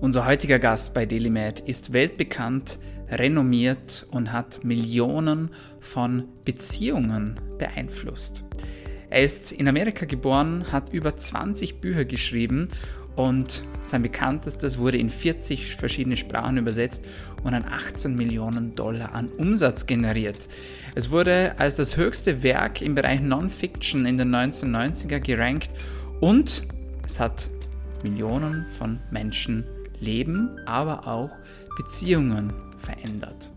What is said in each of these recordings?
Unser heutiger Gast bei DailyMed ist weltbekannt, renommiert und hat Millionen von Beziehungen beeinflusst. Er ist in Amerika geboren, hat über 20 Bücher geschrieben und sein bekanntestes wurde in 40 verschiedene Sprachen übersetzt und an 18 Millionen Dollar an Umsatz generiert. Es wurde als das höchste Werk im Bereich Non-Fiction in den 1990er gerankt und es hat Millionen von Menschen Leben, aber auch Beziehungen verändert.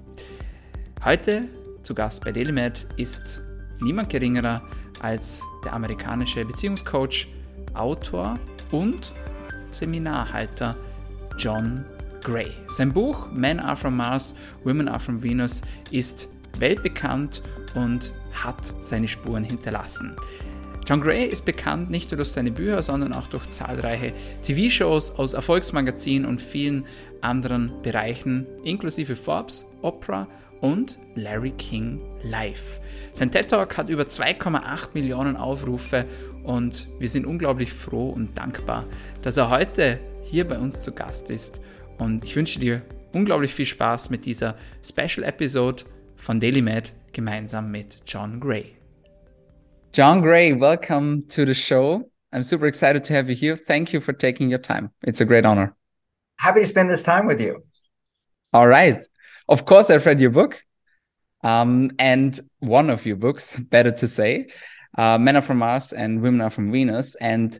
Heute zu Gast bei DailyMed ist niemand geringerer als der amerikanische Beziehungscoach, Autor und Seminarhalter John Gray. Sein Buch Men Are From Mars, Women Are From Venus ist weltbekannt und hat seine Spuren hinterlassen. John Gray ist bekannt nicht nur durch seine Bücher, sondern auch durch zahlreiche TV-Shows aus Erfolgsmagazinen und vielen anderen Bereichen, inklusive Forbes, Oprah und Larry King Live. Sein TED Talk hat über 2,8 Millionen Aufrufe und wir sind unglaublich froh und dankbar, dass er heute hier bei uns zu Gast ist. Und ich wünsche dir unglaublich viel Spaß mit dieser Special Episode von Daily Med gemeinsam mit John Gray. John Gray, welcome to the show. I'm super excited to have you here. Thank you for taking your time. It's a great honor. Happy to spend this time with you. All right. Of course, I've read your book um, and one of your books, better to say, uh, Men Are From Mars and Women Are From Venus. And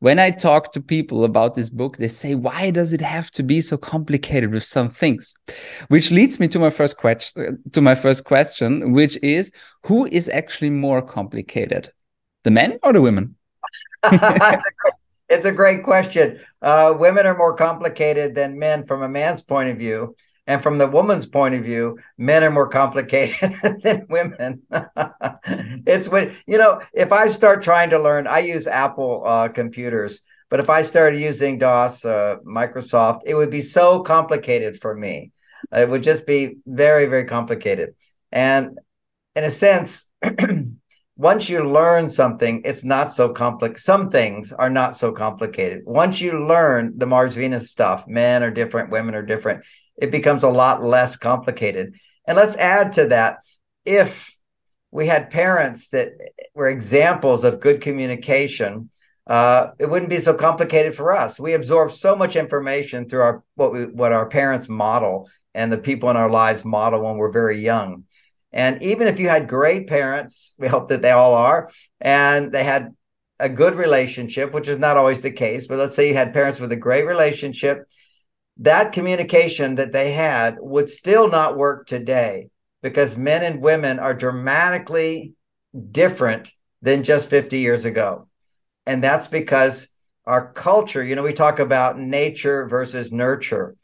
when I talk to people about this book, they say, why does it have to be so complicated with some things? Which leads me to my first question, to my first question, which is, who is actually more complicated, the men or the women? it's a great question. Uh, women are more complicated than men from a man's point of view. And from the woman's point of view, men are more complicated than women. it's when, you know, if I start trying to learn, I use Apple uh, computers, but if I started using DOS, uh, Microsoft, it would be so complicated for me. It would just be very, very complicated. And in a sense, once you learn something, it's not so complex. Some things are not so complicated. Once you learn the Mars Venus stuff, men are different, women are different it becomes a lot less complicated. And let's add to that if we had parents that were examples of good communication, uh, it wouldn't be so complicated for us. We absorb so much information through our what we what our parents model and the people in our lives model when we're very young. And even if you had great parents, we hope that they all are, and they had a good relationship, which is not always the case, but let's say you had parents with a great relationship that communication that they had would still not work today because men and women are dramatically different than just 50 years ago. And that's because our culture, you know, we talk about nature versus nurture.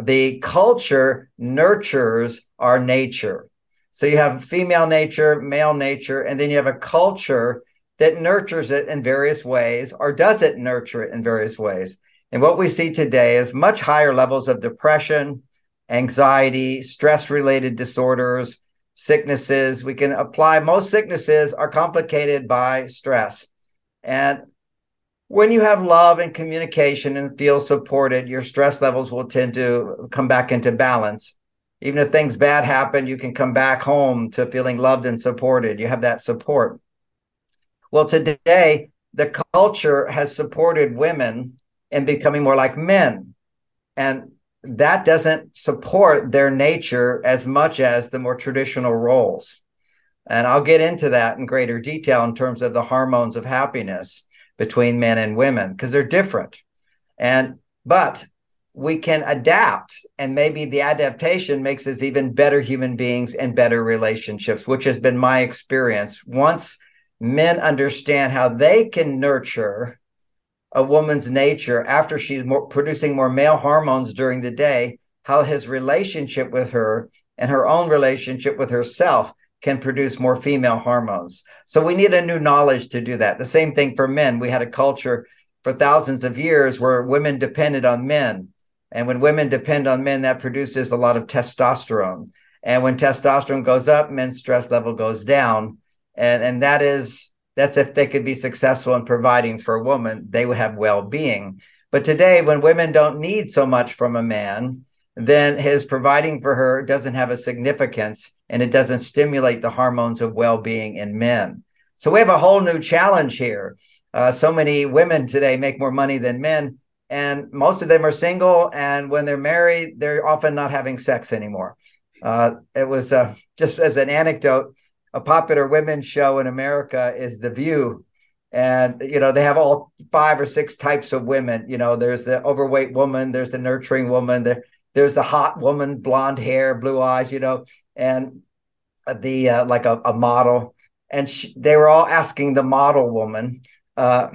The culture nurtures our nature. So you have female nature, male nature, and then you have a culture that nurtures it in various ways or doesn't nurture it in various ways. And what we see today is much higher levels of depression, anxiety, stress related disorders, sicknesses. We can apply most sicknesses are complicated by stress. And when you have love and communication and feel supported, your stress levels will tend to come back into balance. Even if things bad happen, you can come back home to feeling loved and supported. You have that support. Well, today, the culture has supported women and becoming more like men. And that doesn't support their nature as much as the more traditional roles. And I'll get into that in greater detail in terms of the hormones of happiness between men and women because they're different. And but we can adapt and maybe the adaptation makes us even better human beings and better relationships, which has been my experience. Once men understand how they can nurture a woman's nature after she's more, producing more male hormones during the day, how his relationship with her and her own relationship with herself can produce more female hormones. So we need a new knowledge to do that. The same thing for men. We had a culture for thousands of years where women depended on men. And when women depend on men, that produces a lot of testosterone. And when testosterone goes up, men's stress level goes down. And, and that is that's if they could be successful in providing for a woman, they would have well being. But today, when women don't need so much from a man, then his providing for her doesn't have a significance and it doesn't stimulate the hormones of well being in men. So we have a whole new challenge here. Uh, so many women today make more money than men, and most of them are single. And when they're married, they're often not having sex anymore. Uh, it was uh, just as an anecdote a popular women's show in America is The View. And, you know, they have all five or six types of women. You know, there's the overweight woman, there's the nurturing woman, there, there's the hot woman, blonde hair, blue eyes, you know, and the uh, like a, a model. And she, they were all asking the model woman, uh,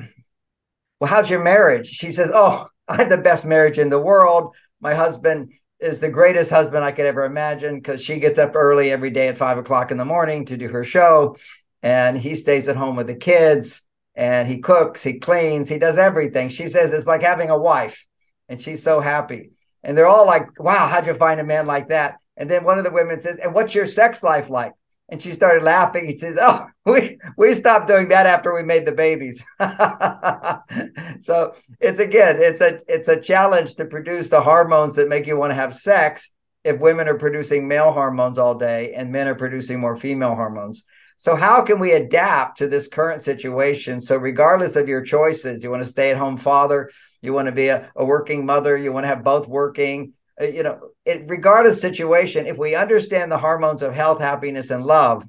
well, how's your marriage? She says, oh, I had the best marriage in the world. My husband is the greatest husband I could ever imagine because she gets up early every day at five o'clock in the morning to do her show. And he stays at home with the kids and he cooks, he cleans, he does everything. She says it's like having a wife and she's so happy. And they're all like, wow, how'd you find a man like that? And then one of the women says, and what's your sex life like? And she started laughing. He says, "Oh, we we stopped doing that after we made the babies." so it's again, it's a it's a challenge to produce the hormones that make you want to have sex. If women are producing male hormones all day and men are producing more female hormones, so how can we adapt to this current situation? So regardless of your choices, you want to stay at home father, you want to be a, a working mother, you want to have both working, Uh, you know, it, regardless situation, if we understand the hormones of health, happiness, and love,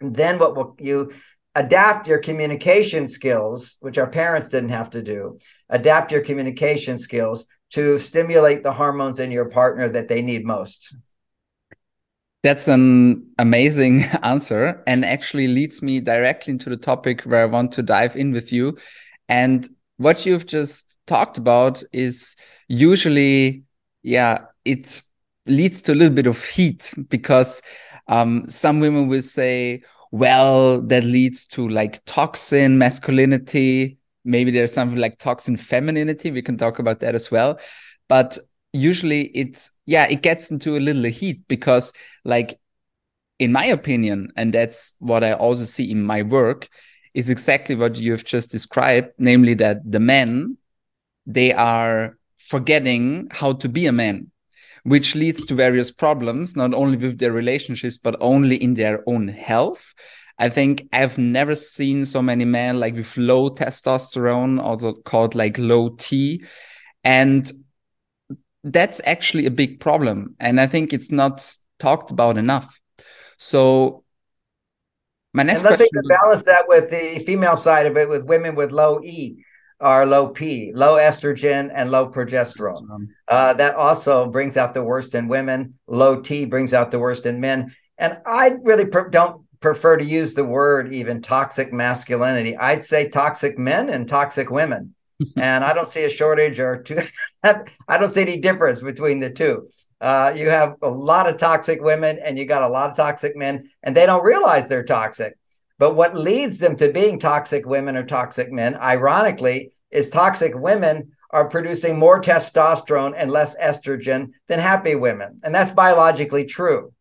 then what will you adapt your communication skills, which our parents didn't have to do, adapt your communication skills to stimulate the hormones in your partner that they need most. That's an amazing answer and actually leads me directly into the topic where I want to dive in with you. And what you've just talked about is usually yeah, it leads to a little bit of heat because um, some women will say, well, that leads to like toxin masculinity. Maybe there's something like toxin femininity. We can talk about that as well. But usually it's, yeah, it gets into a little heat because, like, in my opinion, and that's what I also see in my work, is exactly what you've just described, namely that the men, they are forgetting how to be a man which leads to various problems not only with their relationships but only in their own health. I think i've never seen so many men like with low testosterone also called like low t. And that's actually a big problem. And i think it's not talked about enough. So my next and let's question balance that with the female side of it with women with low e are low P, low estrogen, and low progesterone. Uh, that also brings out the worst in women. Low T brings out the worst in men. And I really don't prefer to use the word even toxic masculinity. I'd say toxic men and toxic women. and I don't see a shortage or two. I don't see any difference between the two. Uh, you have a lot of toxic women and you got a lot of toxic men, and they don't realize they're toxic. But what leads them to being toxic women or toxic men, ironically, is toxic women are producing more testosterone and less estrogen than happy women. And that's biologically true.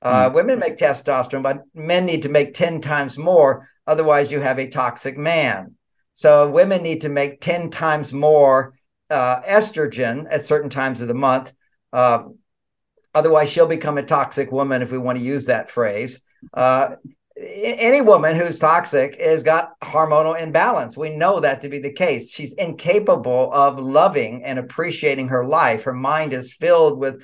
Uh, mm. Women make testosterone, but men need to make 10 times more. Otherwise, you have a toxic man. So women need to make 10 times more uh, estrogen at certain times of the month. Uh, otherwise, she'll become a toxic woman, if we want to use that phrase. Uh, any woman who's toxic has got hormonal imbalance. We know that to be the case. She's incapable of loving and appreciating her life. Her mind is filled with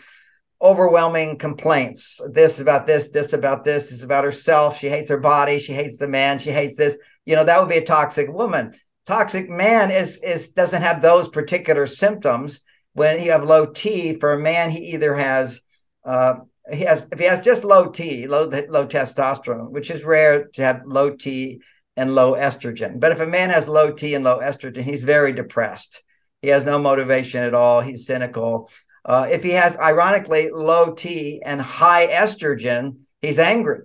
overwhelming complaints. This about this, this about this, this about herself. She hates her body. She hates the man. She hates this. You know, that would be a toxic woman. Toxic man is is doesn't have those particular symptoms. When you have low T for a man, he either has uh, he has if he has just low T, low low testosterone, which is rare to have low T and low estrogen. But if a man has low T and low estrogen, he's very depressed. He has no motivation at all. He's cynical. Uh, if he has, ironically, low T and high estrogen, he's angry.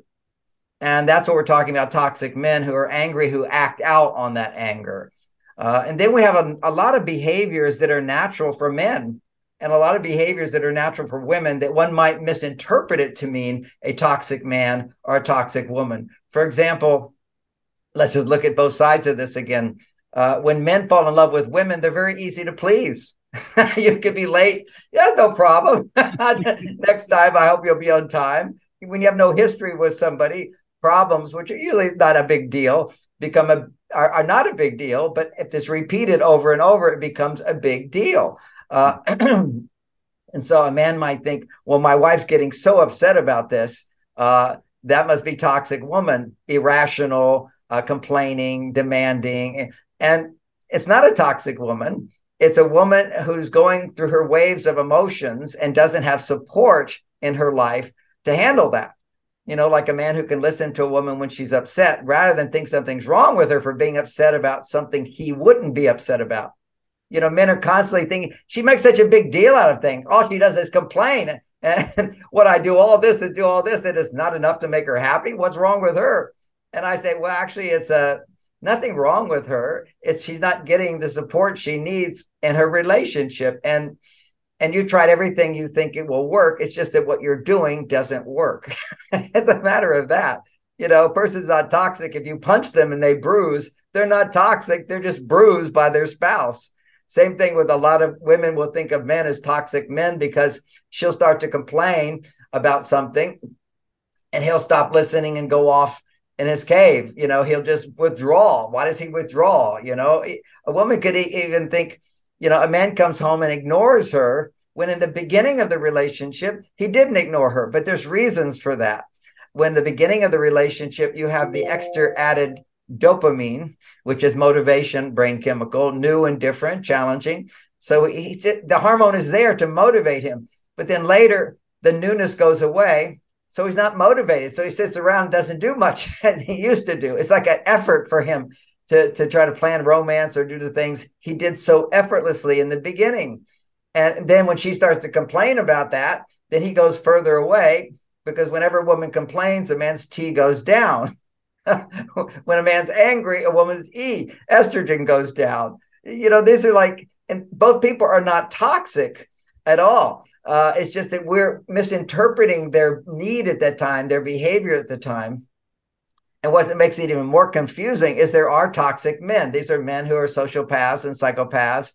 And that's what we're talking about toxic men who are angry, who act out on that anger. Uh, and then we have a, a lot of behaviors that are natural for men and a lot of behaviors that are natural for women that one might misinterpret it to mean a toxic man or a toxic woman. For example, let's just look at both sides of this again. Uh, when men fall in love with women, they're very easy to please. you could be late. Yeah, no problem. Next time, I hope you'll be on time. When you have no history with somebody, problems, which are usually not a big deal, become a are, are not a big deal. But if it's repeated over and over, it becomes a big deal. Uh, and so a man might think, well, my wife's getting so upset about this. Uh, that must be toxic woman, irrational, uh, complaining, demanding. And it's not a toxic woman. It's a woman who's going through her waves of emotions and doesn't have support in her life to handle that. You know, like a man who can listen to a woman when she's upset rather than think something's wrong with her for being upset about something he wouldn't be upset about. You know, men are constantly thinking she makes such a big deal out of things. All she does is complain. And what I do all this and do all this, and it's not enough to make her happy. What's wrong with her? And I say, well, actually, it's a nothing wrong with her. It's she's not getting the support she needs in her relationship. And and you've tried everything you think it will work. It's just that what you're doing doesn't work. it's a matter of that. You know, a person's not toxic. If you punch them and they bruise, they're not toxic. They're just bruised by their spouse. Same thing with a lot of women will think of men as toxic men because she'll start to complain about something and he'll stop listening and go off in his cave. You know, he'll just withdraw. Why does he withdraw? You know, a woman could even think, you know, a man comes home and ignores her when in the beginning of the relationship, he didn't ignore her, but there's reasons for that. When the beginning of the relationship, you have the extra added dopamine, which is motivation, brain chemical, new and different, challenging. So he, the hormone is there to motivate him. But then later, the newness goes away so he's not motivated. So he sits around doesn't do much as he used to do. It's like an effort for him to, to try to plan romance or do the things he did so effortlessly in the beginning. And then when she starts to complain about that, then he goes further away because whenever a woman complains, a man's T goes down. when a man's angry, a woman's E, estrogen goes down. You know, these are like, and both people are not toxic at all. Uh, it's just that we're misinterpreting their need at that time, their behavior at the time. And what makes it even more confusing is there are toxic men. These are men who are sociopaths and psychopaths.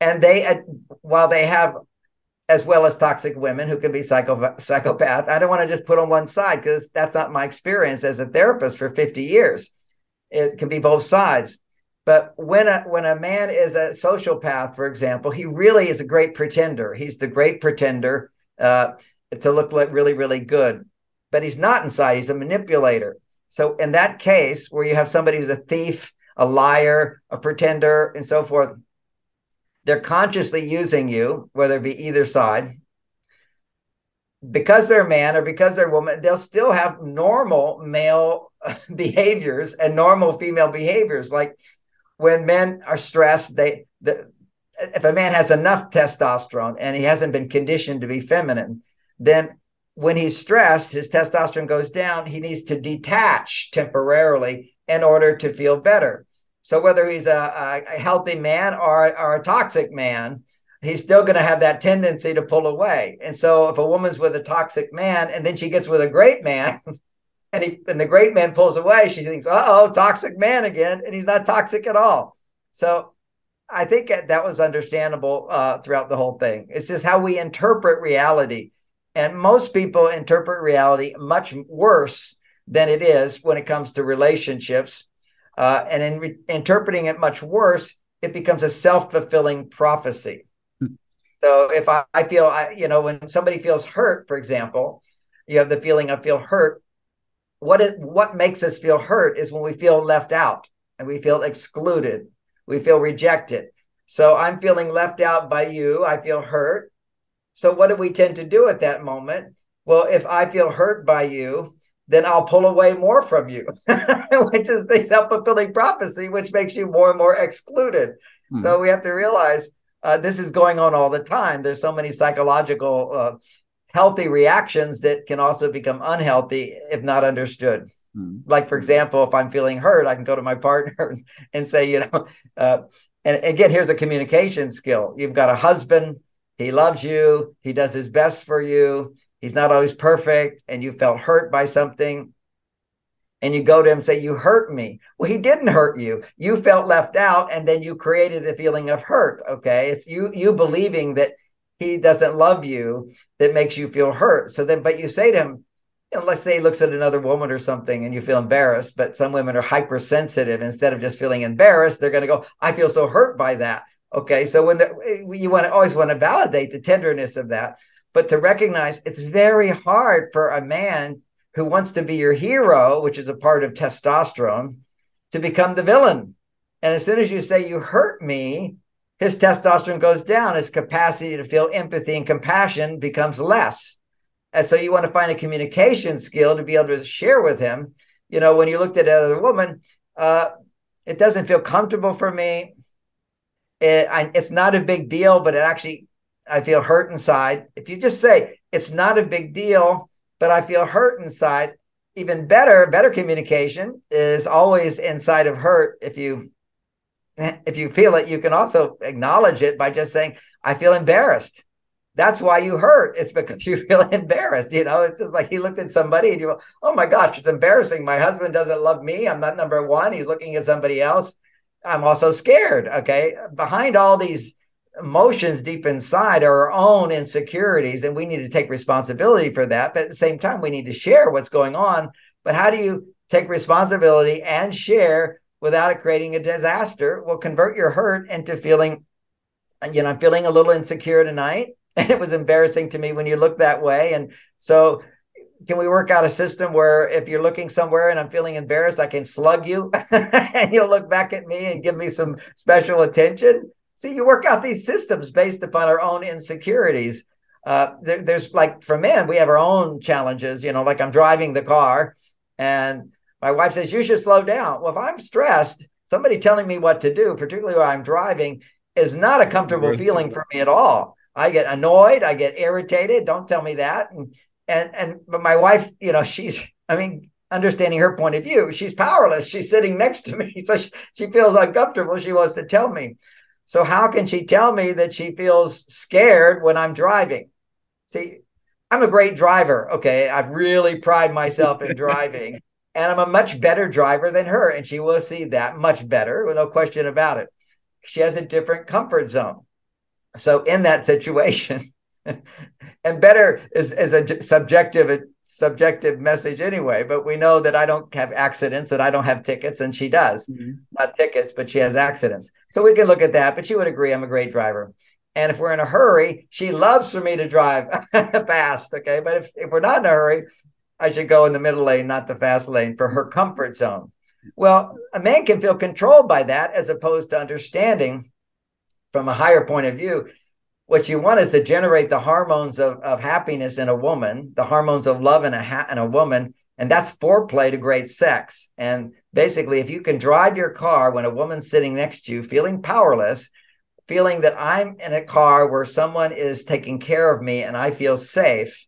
And they, uh, while they have, as well as toxic women who can be psycho, psychopath, I don't want to just put on one side because that's not my experience as a therapist for 50 years. It can be both sides. But when a when a man is a sociopath, for example, he really is a great pretender. He's the great pretender uh, to look like really really good, but he's not inside. He's a manipulator. So in that case, where you have somebody who's a thief, a liar, a pretender, and so forth, they're consciously using you, whether it be either side. Because they're a man or because they're a woman, they'll still have normal male behaviors and normal female behaviors. Like when men are stressed, they the, if a man has enough testosterone and he hasn't been conditioned to be feminine, then when he's stressed, his testosterone goes down. He needs to detach temporarily in order to feel better. So whether he's a, a healthy man or, or a toxic man, he's still going to have that tendency to pull away. And so if a woman's with a toxic man and then she gets with a great man, and he and the great man pulls away, she thinks, "Uh oh, toxic man again," and he's not toxic at all. So I think that was understandable uh, throughout the whole thing. It's just how we interpret reality, and most people interpret reality much worse than it is when it comes to relationships. Uh, and in re- interpreting it much worse, it becomes a self fulfilling prophecy. Hmm. So if I, I feel, I, you know, when somebody feels hurt, for example, you have the feeling I feel hurt what it what makes us feel hurt is when we feel left out and we feel excluded. We feel rejected. So i'm feeling left out by you. I feel hurt. So what do we tend to do at that moment? Well if i feel hurt by you then i'll pull away more from you which is the self-fulfilling prophecy which makes you more and more excluded hmm. so we have to realize uh, this is going on all the time there's so many psychological uh, healthy reactions that can also become unhealthy if not understood. Mm. Like, for example, if I'm feeling hurt, I can go to my partner and say, you know, uh, and again, here's a communication skill. You've got a husband, he loves you, he does his best for you, he's not always perfect, and you felt hurt by something. and you go to him and say, You hurt me. Well, he didn't hurt you. You felt left out, and then you created the feeling of hurt. Okay. It's you you believing that he doesn't love you that makes you feel hurt. So then, but you say to him, you know, let's say he looks at another woman or something and you feel embarrassed, but some women are hypersensitive. Instead of just feeling embarrassed, they're going to go, I feel so hurt by that. Okay. So when the, you want to always want to validate the tenderness of that, but to recognize it's very hard for a man who wants to be your hero, which is a part of testosterone, to become the villain. And as soon as you say, you hurt me, his testosterone goes down. His capacity to feel empathy and compassion becomes less. And so you want to find a communication skill to be able to share with him. You know, when you looked at another woman, uh, it doesn't feel comfortable for me. It, I, it's not a big deal, but it actually, I feel hurt inside. If you just say, it's not a big deal, but I feel hurt inside, even better, better communication is always inside of hurt. If you if you feel it, you can also acknowledge it by just saying, I feel embarrassed. That's why you hurt. It's because you feel embarrassed. You know, it's just like he looked at somebody and you go, Oh my gosh, it's embarrassing. My husband doesn't love me. I'm not number one. He's looking at somebody else. I'm also scared. Okay. Behind all these emotions deep inside are our own insecurities, and we need to take responsibility for that. But at the same time, we need to share what's going on. But how do you take responsibility and share without it creating a disaster will convert your hurt into feeling, you know, I'm feeling a little insecure tonight. And it was embarrassing to me when you look that way. And so, can we work out a system where if you're looking somewhere and I'm feeling embarrassed, I can slug you and you'll look back at me and give me some special attention? See, you work out these systems based upon our own insecurities. Uh, there, there's like for men, we have our own challenges. You know, like I'm driving the car and my wife says, You should slow down. Well, if I'm stressed, somebody telling me what to do, particularly while I'm driving, is not a comfortable feeling for me at all. I get annoyed, I get irritated. Don't tell me that. And and and but my wife, you know, she's I mean, understanding her point of view, she's powerless. She's sitting next to me. So she, she feels uncomfortable. She wants to tell me. So how can she tell me that she feels scared when I'm driving? See, I'm a great driver. Okay. I really pride myself in driving and I'm a much better driver than her. And she will see that much better, with no question about it. She has a different comfort zone. So in that situation, and better is, is a subjective subjective message anyway. But we know that I don't have accidents, that I don't have tickets, and she does. Mm-hmm. Not tickets, but she has accidents. So we can look at that. But she would agree I'm a great driver. And if we're in a hurry, she loves for me to drive fast. Okay. But if, if we're not in a hurry, I should go in the middle lane, not the fast lane for her comfort zone. Well, a man can feel controlled by that as opposed to understanding from a higher point of view. What you want is to generate the hormones of, of happiness in a woman, the hormones of love in a, ha- in a woman. And that's foreplay to great sex. And basically, if you can drive your car when a woman's sitting next to you feeling powerless, feeling that I'm in a car where someone is taking care of me and I feel safe,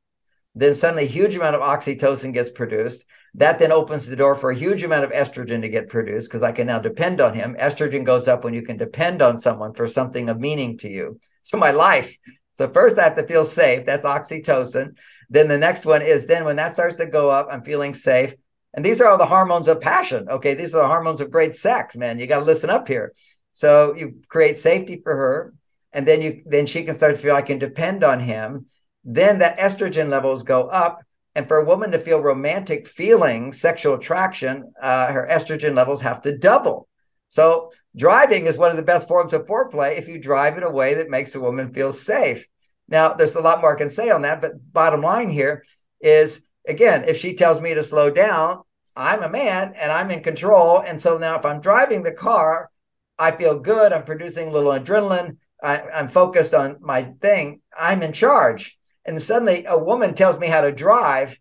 then suddenly a huge amount of oxytocin gets produced. That then opens the door for a huge amount of estrogen to get produced because I can now depend on him. Estrogen goes up when you can depend on someone for something of meaning to you. So my life. So first I have to feel safe. That's oxytocin. Then the next one is then when that starts to go up, I'm feeling safe. And these are all the hormones of passion. Okay. These are the hormones of great sex, man. You got to listen up here. So you create safety for her. And then you then she can start to feel I can depend on him then that estrogen levels go up. And for a woman to feel romantic feelings, sexual attraction, uh, her estrogen levels have to double. So driving is one of the best forms of foreplay if you drive in a way that makes a woman feel safe. Now, there's a lot more I can say on that, but bottom line here is again, if she tells me to slow down, I'm a man and I'm in control. And so now if I'm driving the car, I feel good. I'm producing a little adrenaline. I, am focused on my thing. I'm in charge and suddenly a woman tells me how to drive,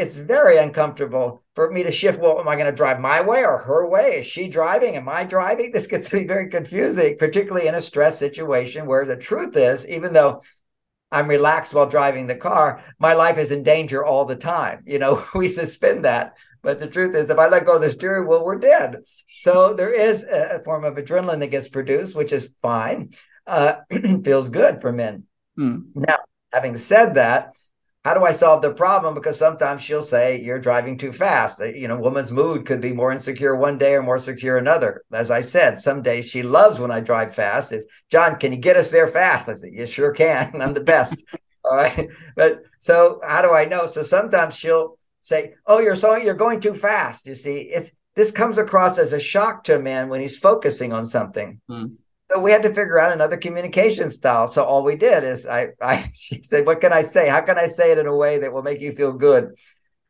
it's very uncomfortable for me to shift. Well, am I going to drive my way or her way? Is she driving? Am I driving? This gets to be very confusing, particularly in a stress situation where the truth is, even though I'm relaxed while driving the car, my life is in danger all the time. You know, we suspend that. But the truth is, if I let go of the steering wheel, we're dead. So there is a form of adrenaline that gets produced, which is fine. Uh, feels good for men. Mm. Now, having said that, how do I solve the problem? Because sometimes she'll say, You're driving too fast. You know, woman's mood could be more insecure one day or more secure another. As I said, some days she loves when I drive fast. If John, can you get us there fast? I said, You sure can. I'm the best. All right. But so how do I know? So sometimes she'll say, Oh, you're so you're going too fast. You see, it's this comes across as a shock to a man when he's focusing on something. Mm. So we had to figure out another communication style. So all we did is I, I, she said, "What can I say? How can I say it in a way that will make you feel good?"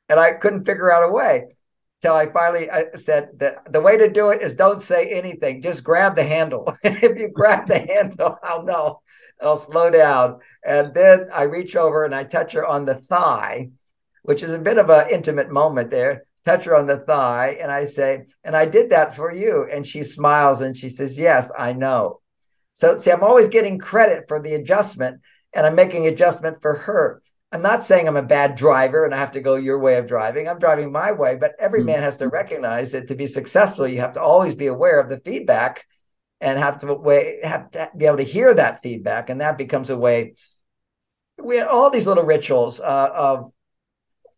And I couldn't figure out a way till I finally I said that the way to do it is don't say anything, just grab the handle. if you grab the handle, I'll know. I'll slow down, and then I reach over and I touch her on the thigh, which is a bit of an intimate moment there touch her on the thigh and I say, and I did that for you. And she smiles and she says, Yes, I know. So see, I'm always getting credit for the adjustment and I'm making adjustment for her. I'm not saying I'm a bad driver and I have to go your way of driving. I'm driving my way, but every mm-hmm. man has to recognize that to be successful, you have to always be aware of the feedback and have to way have to be able to hear that feedback, and that becomes a way. We all these little rituals uh, of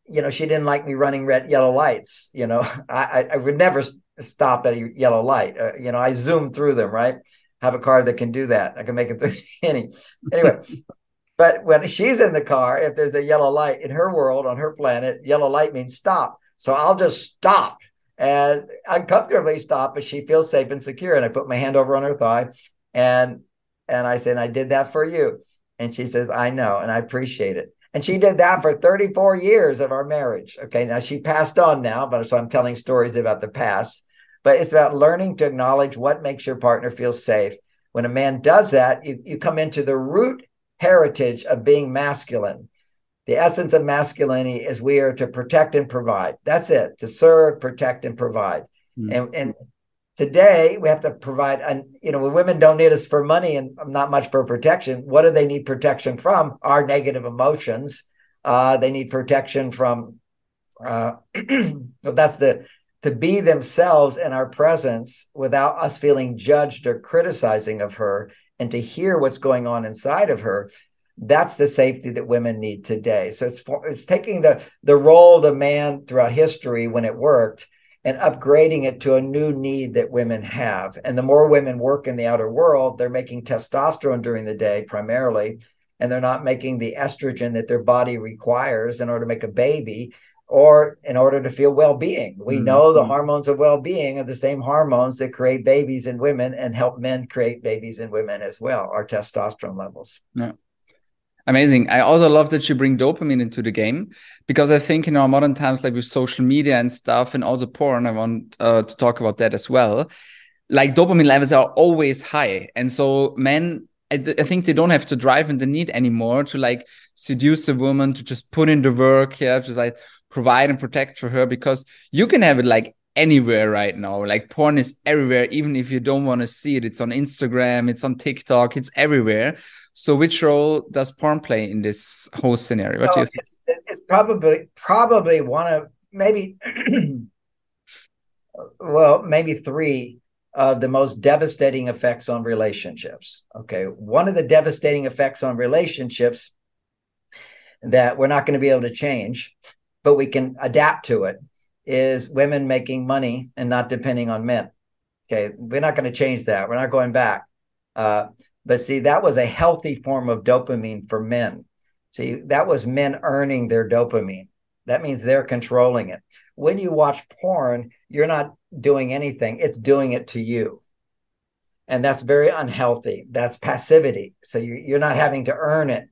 you know, she didn't like me running red, yellow lights. You know, I, I would never stop at a yellow light. Uh, you know, I zoom through them, right? Have a car that can do that. I can make it through any. Anyway, but when she's in the car, if there's a yellow light in her world on her planet, yellow light means stop. So I'll just stop and uncomfortably stop, but she feels safe and secure. And I put my hand over on her thigh, and and I said, I did that for you. And she says, I know, and I appreciate it. And she did that for 34 years of our marriage. Okay. Now she passed on now, but so I'm telling stories about the past. But it's about learning to acknowledge what makes your partner feel safe. When a man does that, you, you come into the root heritage of being masculine. The essence of masculinity is we are to protect and provide. That's it, to serve, protect, and provide. Mm-hmm. And, and today we have to provide and you know women don't need us for money and not much for protection what do they need protection from? Our negative emotions. Uh, they need protection from uh, that's the to be themselves in our presence without us feeling judged or criticizing of her and to hear what's going on inside of her that's the safety that women need today. So it's for, it's taking the the role of the man throughout history when it worked and upgrading it to a new need that women have. And the more women work in the outer world, they're making testosterone during the day primarily, and they're not making the estrogen that their body requires in order to make a baby or in order to feel well-being. We mm-hmm. know the hormones of well-being are the same hormones that create babies in women and help men create babies in women as well, our testosterone levels. Yeah. Amazing. I also love that you bring dopamine into the game because I think in our modern times, like with social media and stuff, and also porn, I want uh, to talk about that as well. Like dopamine levels are always high, and so men, I, th I think they don't have to drive in the need anymore to like seduce a woman to just put in the work, yeah, just like provide and protect for her because you can have it like anywhere right now. Like porn is everywhere, even if you don't want to see it. It's on Instagram, it's on TikTok, it's everywhere. So, which role does porn play in this whole scenario? What do you think? It's, it's probably probably one of maybe, well, maybe three of the most devastating effects on relationships. Okay, one of the devastating effects on relationships that we're not going to be able to change, but we can adapt to it is women making money and not depending on men. Okay, we're not going to change that. We're not going back. Uh, but see, that was a healthy form of dopamine for men. See, that was men earning their dopamine. That means they're controlling it. When you watch porn, you're not doing anything, it's doing it to you. And that's very unhealthy. That's passivity. So you're not having to earn it.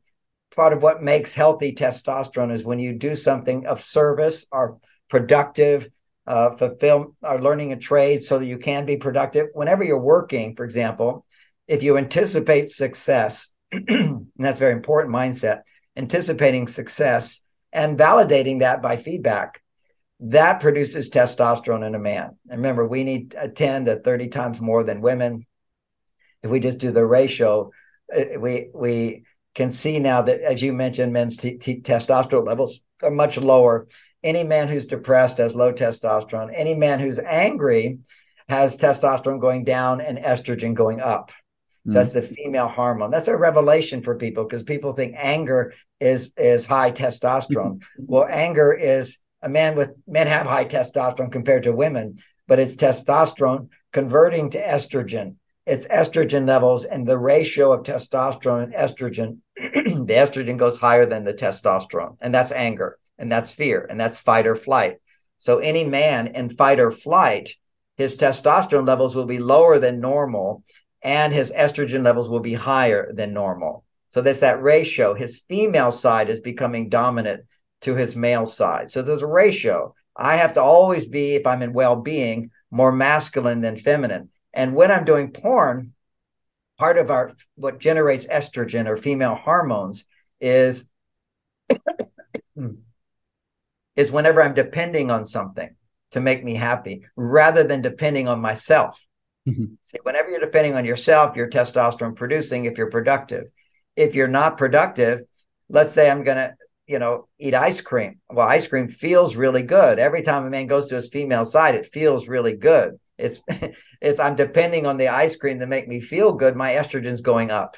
Part of what makes healthy testosterone is when you do something of service or productive, uh, fulfill or learning a trade so that you can be productive. Whenever you're working, for example, if you anticipate success, and that's very important mindset, anticipating success and validating that by feedback, that produces testosterone in a man. And remember, we need 10 to 30 times more than women. If we just do the ratio, uh, we we can see now that, as you mentioned, men's t- t- testosterone levels are much lower. Any man who's depressed has low testosterone. Any man who's angry has testosterone going down and estrogen going up. So that's the mm-hmm. female hormone. That's a revelation for people because people think anger is is high testosterone. well, anger is a man with men have high testosterone compared to women, but it's testosterone converting to estrogen. It's estrogen levels and the ratio of testosterone and estrogen. the estrogen goes higher than the testosterone, and that's anger, and that's fear, and that's fight or flight. So any man in fight or flight, his testosterone levels will be lower than normal, and his estrogen levels will be higher than normal. So there's that ratio. His female side is becoming dominant to his male side. So there's a ratio. I have to always be, if I'm in well being, more masculine than feminine. And when I'm doing porn, part of our what generates estrogen or female hormones is hmm, is whenever I'm depending on something to make me happy rather than depending on myself. Mm-hmm. See, whenever you're depending on yourself, you're testosterone producing if you're productive. If you're not productive, let's say I'm going to you know, eat ice cream. Well, ice cream feels really good. Every time a man goes to his female side, it feels really good. It's it's I'm depending on the ice cream to make me feel good. My estrogen's going up.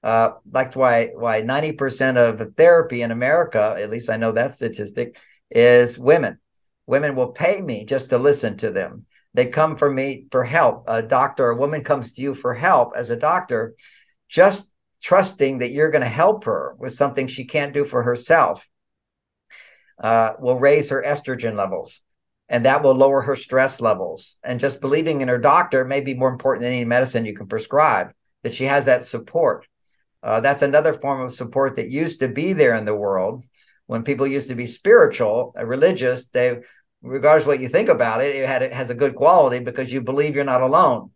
Uh, that's why why 90% of the therapy in America, at least I know that statistic, is women. Women will pay me just to listen to them. They come for me for help. A doctor, a woman comes to you for help as a doctor, just trusting that you're going to help her with something she can't do for herself uh, will raise her estrogen levels and that will lower her stress levels and just believing in her doctor may be more important than any medicine you can prescribe that she has that support uh, that's another form of support that used to be there in the world when people used to be spiritual uh, religious they regardless what you think about it it had it has a good quality because you believe you're not alone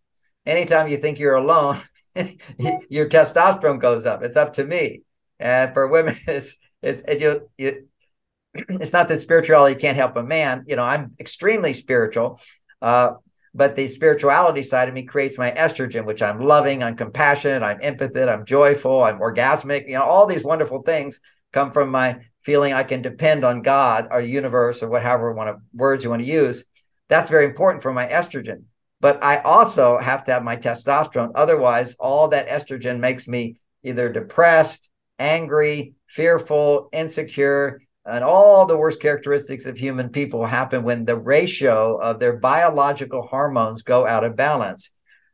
anytime you think you're alone your testosterone goes up. It's up to me. And for women, it's it's it, you, you it's not that spirituality can't help a man. You know, I'm extremely spiritual, uh, but the spirituality side of me creates my estrogen, which I'm loving, I'm compassionate, I'm empathetic, I'm joyful, I'm orgasmic. You know, all these wonderful things come from my feeling I can depend on God or universe or whatever one of words you want to use. That's very important for my estrogen but I also have to have my testosterone. Otherwise, all that estrogen makes me either depressed, angry, fearful, insecure, and all the worst characteristics of human people happen when the ratio of their biological hormones go out of balance.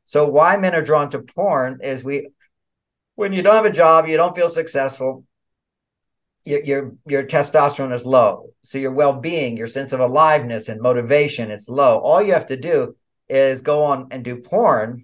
So why men are drawn to porn is we when you don't have a job, you don't feel successful, your, your your testosterone is low. So your well-being, your sense of aliveness and motivation is low. All you have to do is go on and do porn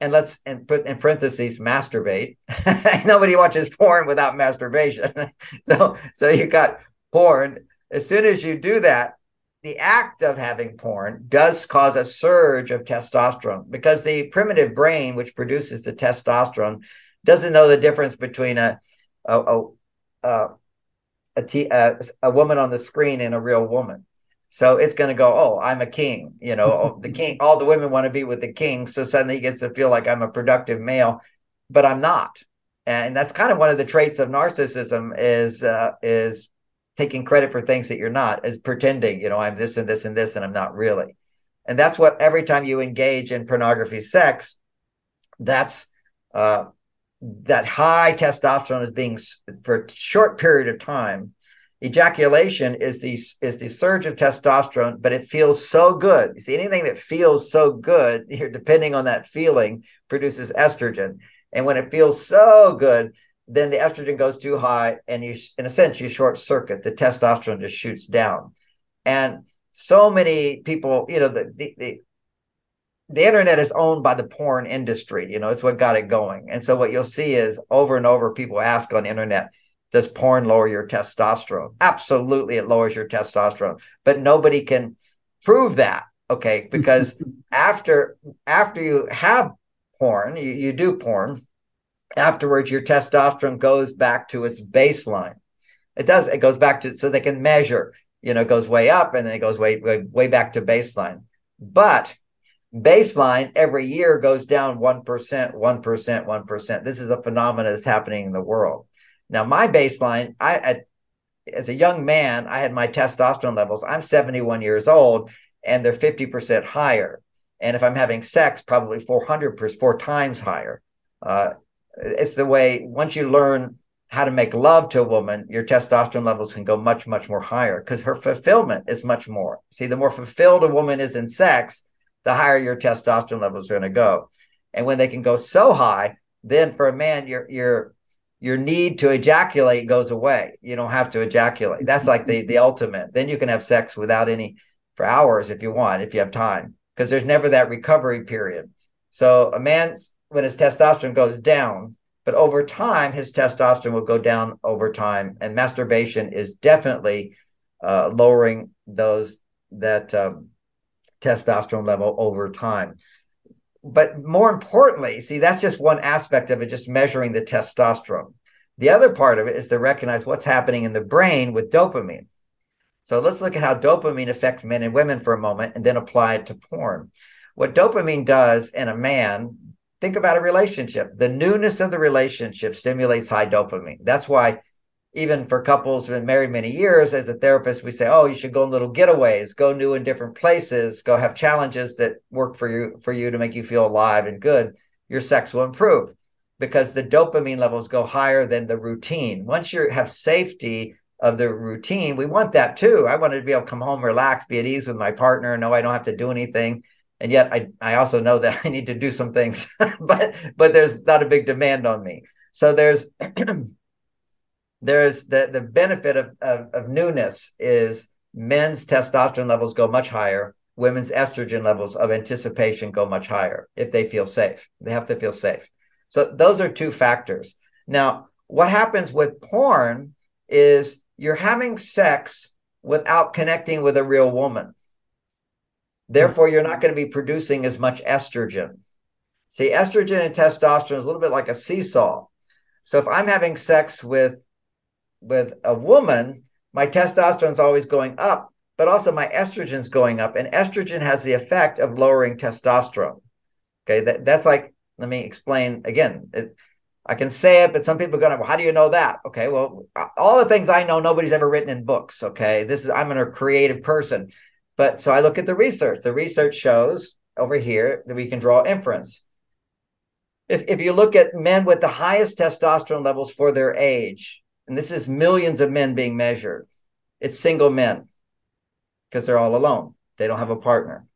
and let's and put in parentheses masturbate. Nobody watches porn without masturbation. so so you got porn. As soon as you do that, the act of having porn does cause a surge of testosterone because the primitive brain, which produces the testosterone, doesn't know the difference between a a a, a, a, t- a, a woman on the screen and a real woman. So it's going to go, oh, I'm a king. You know, oh, the king, all the women want to be with the king. So suddenly he gets to feel like I'm a productive male, but I'm not. And that's kind of one of the traits of narcissism is uh, is taking credit for things that you're not, is pretending, you know, I'm this and this and this, and I'm not really. And that's what every time you engage in pornography sex, that's uh, that high testosterone is being for a short period of time. Ejaculation is the is the surge of testosterone but it feels so good. You see anything that feels so good you're depending on that feeling produces estrogen. And when it feels so good then the estrogen goes too high and you in a sense you short circuit. The testosterone just shoots down. And so many people you know the, the, the the internet is owned by the porn industry you know it's what got it going and so what you'll see is over and over people ask on the internet does porn lower your testosterone? Absolutely, it lowers your testosterone, but nobody can prove that. Okay, because after after you have porn, you, you do porn. Afterwards, your testosterone goes back to its baseline. It does. It goes back to so they can measure. You know, it goes way up and then it goes way way, way back to baseline. But baseline every year goes down 1%, 1%, 1%. This is a phenomenon that's happening in the world. Now, my baseline, I as a young man, I had my testosterone levels. I'm 71 years old, and they're 50% higher. And if I'm having sex, probably 400 four times higher. Uh, it's the way once you learn how to make love to a woman, your testosterone levels can go much, much more higher because her fulfillment is much more. See, the more fulfilled a woman is in sex, the higher your testosterone levels are going to go. And when they can go so high, then for a man, your your your need to ejaculate goes away. You don't have to ejaculate. That's like the the ultimate. Then you can have sex without any for hours if you want, if you have time, because there's never that recovery period. So a man's when his testosterone goes down, but over time his testosterone will go down over time, and masturbation is definitely uh, lowering those that um, testosterone level over time but more importantly, see, that's just one aspect of it, just measuring the testosterone. The other part of it is to recognize what's happening in the brain with dopamine. So let's look at how dopamine affects men and women for a moment and then apply it to porn. What dopamine does in a man, think about a relationship. The newness of the relationship stimulates high dopamine. That's why even for couples who've been married many years, as a therapist, we say, oh, you should go on little getaways, go new in different places, go have challenges that work for you for you to make you feel alive and good. Your sex will improve because the dopamine levels go higher than the routine. Once you have safety of the routine, we want that too. I wanted to be able to come home, relax, be at ease with my partner, know I don't have to do anything. And yet I, I also know that I need to do some things, but but there's not a big demand on me. So there's there's the the benefit of, of, of newness is men's testosterone levels go much higher women's estrogen levels of anticipation go much higher if they feel safe. They have to feel safe. So those are two factors. Now what happens with porn is you're having sex without connecting with a real woman. Therefore you're not going to be producing as much estrogen. See estrogen and testosterone is a little bit like a seesaw. So if i'm having sex with with a woman, my testosterone is always going up, but also my estrogen is going up, and estrogen has the effect of lowering testosterone. Okay, that, that's like let me explain again. It, I can say it, but some people are going to, well, how do you know that? Okay, well, all the things I know, nobody's ever written in books. Okay, this is I'm a creative person, but so I look at the research. The research shows over here that we can draw inference. If if you look at men with the highest testosterone levels for their age, and this is millions of men being measured. It's single men because they're all alone. They don't have a partner.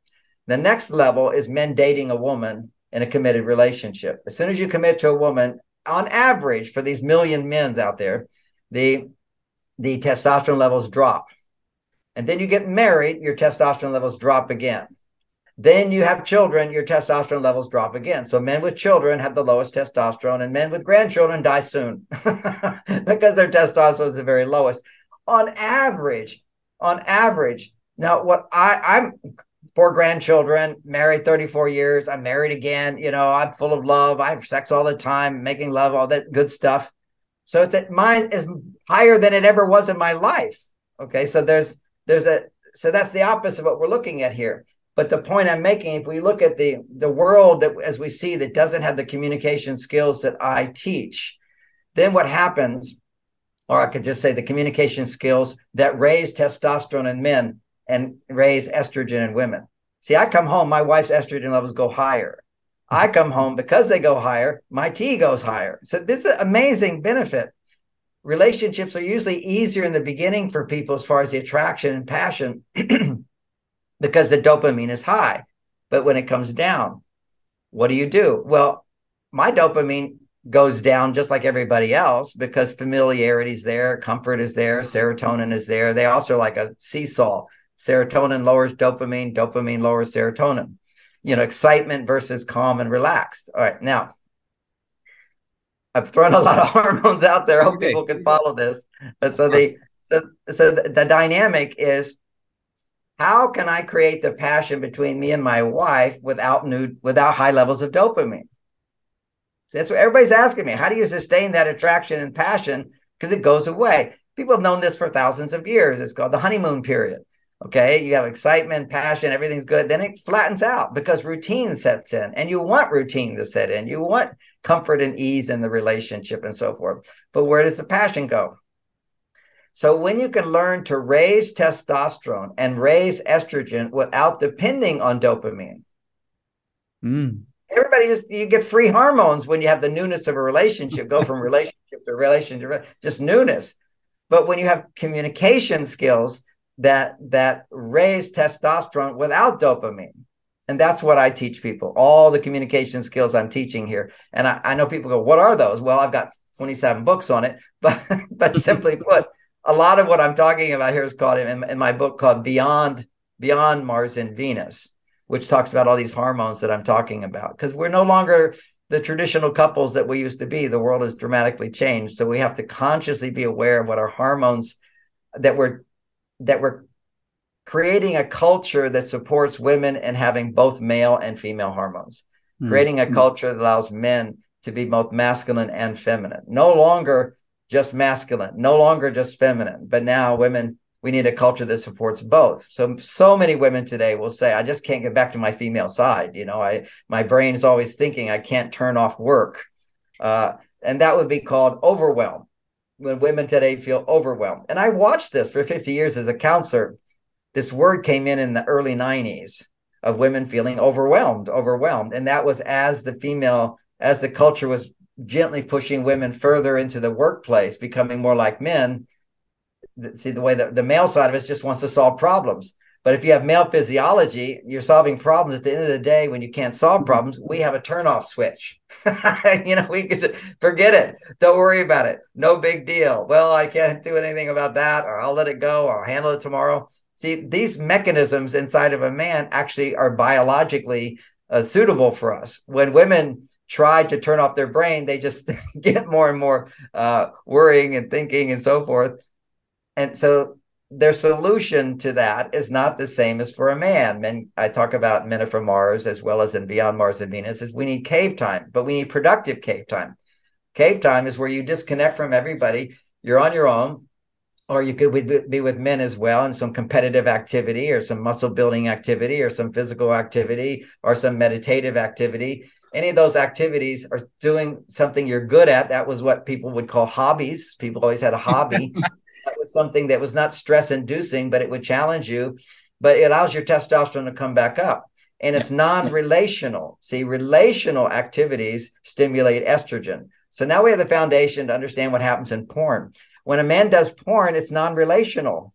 The next level is men dating a woman in a committed relationship. As soon as you commit to a woman, on average, for these million men's out there, the the testosterone levels drop. And then you get married, your testosterone levels drop again. Then you have children, your testosterone levels drop again. So men with children have the lowest testosterone, and men with grandchildren die soon because their testosterone is the very lowest. On average, on average, now what I, I'm four grandchildren, married 34 years, I'm married again, you know, I'm full of love, I have sex all the time, making love, all that good stuff. So it's at mine is higher than it ever was in my life. Okay. So there's there's a so that's the opposite of what we're looking at here. But the point I'm making, if we look at the the world that as we see that doesn't have the communication skills that I teach, then what happens, or I could just say the communication skills that raise testosterone in men and raise estrogen in women. See, I come home, my wife's estrogen levels go higher. I come home because they go higher, my T goes higher. So this is an amazing benefit. Relationships are usually easier in the beginning for people as far as the attraction and passion. because the dopamine is high. But when it comes down, what do you do? Well, my dopamine goes down just like everybody else because familiarity is there, comfort is there, serotonin is there. They also like a seesaw. Serotonin lowers dopamine, dopamine lowers serotonin. You know, excitement versus calm and relaxed. All right, now I've thrown a lot of hormones out there. I hope okay. people can follow this. So the so so the, the dynamic is how can I create the passion between me and my wife without new without high levels of dopamine? So that's what everybody's asking me. How do you sustain that attraction and passion? Because it goes away. People have known this for thousands of years. It's called the honeymoon period. Okay, you have excitement, passion, everything's good. Then it flattens out because routine sets in, and you want routine to set in. You want comfort and ease in the relationship and so forth. But where does the passion go? So when you can learn to raise testosterone and raise estrogen without depending on dopamine, mm. everybody just you get free hormones when you have the newness of a relationship. Go from relationship to relationship, just newness. But when you have communication skills that that raise testosterone without dopamine, and that's what I teach people. All the communication skills I'm teaching here. And I, I know people go, what are those? Well, I've got 27 books on it, but but simply put, a lot of what I'm talking about here is called in, in my book called Beyond Beyond Mars and Venus, which talks about all these hormones that I'm talking about. Because we're no longer the traditional couples that we used to be. The world has dramatically changed. So we have to consciously be aware of what our hormones that we're that we're creating a culture that supports women and having both male and female hormones, mm-hmm. creating a culture that allows men to be both masculine and feminine. No longer just masculine, no longer just feminine, but now women, we need a culture that supports both. So so many women today will say, I just can't get back to my female side. You know, I my brain is always thinking I can't turn off work. Uh, and that would be called overwhelm when women today feel overwhelmed. And I watched this for 50 years as a counselor. This word came in in the early 90s of women feeling overwhelmed, overwhelmed. And that was as the female, as the culture was gently pushing women further into the workplace, becoming more like men. See, the way that the male side of us just wants to solve problems. But if you have male physiology, you're solving problems. At the end of the day, when you can't solve problems, we have a turnoff switch. you know, we forget it. Don't worry about it. No big deal. Well, I can't do anything about that, or I'll let it go, or I'll handle it tomorrow. See, these mechanisms inside of a man actually are biologically uh, suitable for us. When women try to turn off their brain, they just get more and more uh, worrying and thinking and so forth. And so their solution to that is not the same as for a man. Men, I talk about men are from Mars as well as in Beyond Mars and Venus, is we need cave time, but we need productive cave time. Cave time is where you disconnect from everybody. You're on your own, or you could be with men as well in some competitive activity or some muscle building activity or some physical activity or some meditative activity any of those activities are doing something you're good at. That was what people would call hobbies. People always had a hobby. that was something that was not stress inducing, but it would challenge you. But it allows your testosterone to come back up. And it's non relational. See, relational activities stimulate estrogen. So now we have the foundation to understand what happens in porn. When a man does porn, it's non relational.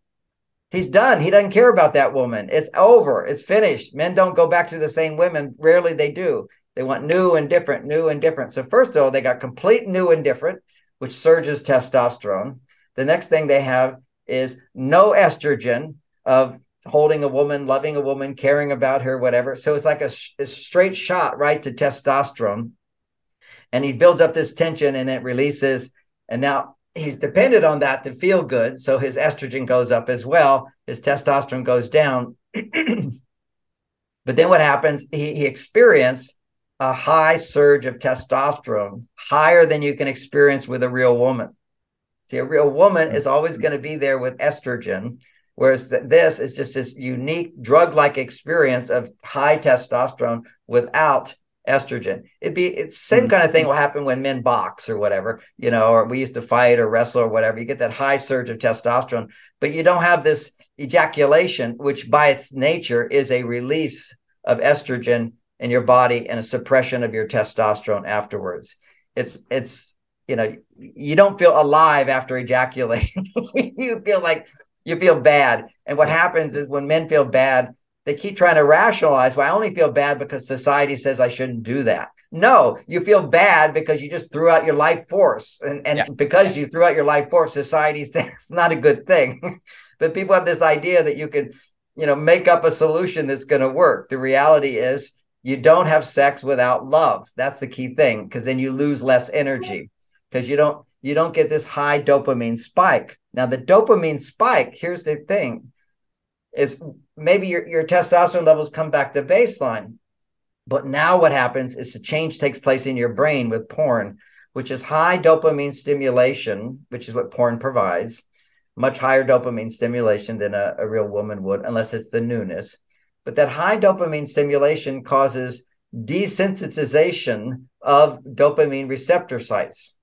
He's done. He doesn't care about that woman. It's over. It's finished. Men don't go back to the same women. Rarely they do. They want new and different, new and different. So, first of all, they got complete new and different, which surges testosterone. The next thing they have is no estrogen of holding a woman, loving a woman, caring about her, whatever. So it's like a, a, straight shot right to testosterone. And he builds up this tension and it releases. And now he's dependent on that to feel good. So his estrogen goes up as well, his testosterone goes down. but then what happens? He, he experienced a high surge of testosterone, higher than you can experience with a real woman. See, a real woman is always going to be there with estrogen, whereas th- this is just this unique drug like experience of high testosterone without estrogen. It'd be it's same mm-hmm. kind of thing will happen when men box or whatever, you know, or we used to fight or wrestle or whatever. You get that high surge of testosterone, but you don't have this ejaculation, which by its nature is a release of estrogen in your body and a suppression of your testosterone afterwards. It's it's you know you don't feel alive after ejaculating. you feel like you feel bad. And what happens is when men feel bad, they keep trying to rationalize, well, I only feel bad because society says I shouldn't do that. No, you feel bad because you just threw out your life force. And, and yeah. because you threw out your life force, society says it's not a good thing. but people have this idea that you can, you know, make up a solution that's going to work. The reality is you don't have sex without love. That's the key thing because then you lose less energy because you don't you don't get this high dopamine spike. Now the dopamine spike here's the thing is maybe your, your testosterone levels come back to baseline but now what happens is the change takes place in your brain with porn which is high dopamine stimulation which is what porn provides much higher dopamine stimulation than a, a real woman would unless it's the newness but that high dopamine stimulation causes desensitization of dopamine receptor sites.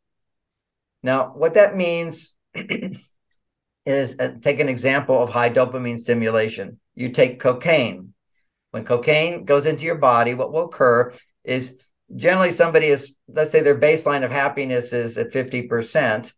Now, what that means is uh, take an example of high dopamine stimulation. You take cocaine. When cocaine goes into your body, what will occur is generally somebody is, let's say their baseline of happiness is at 50%.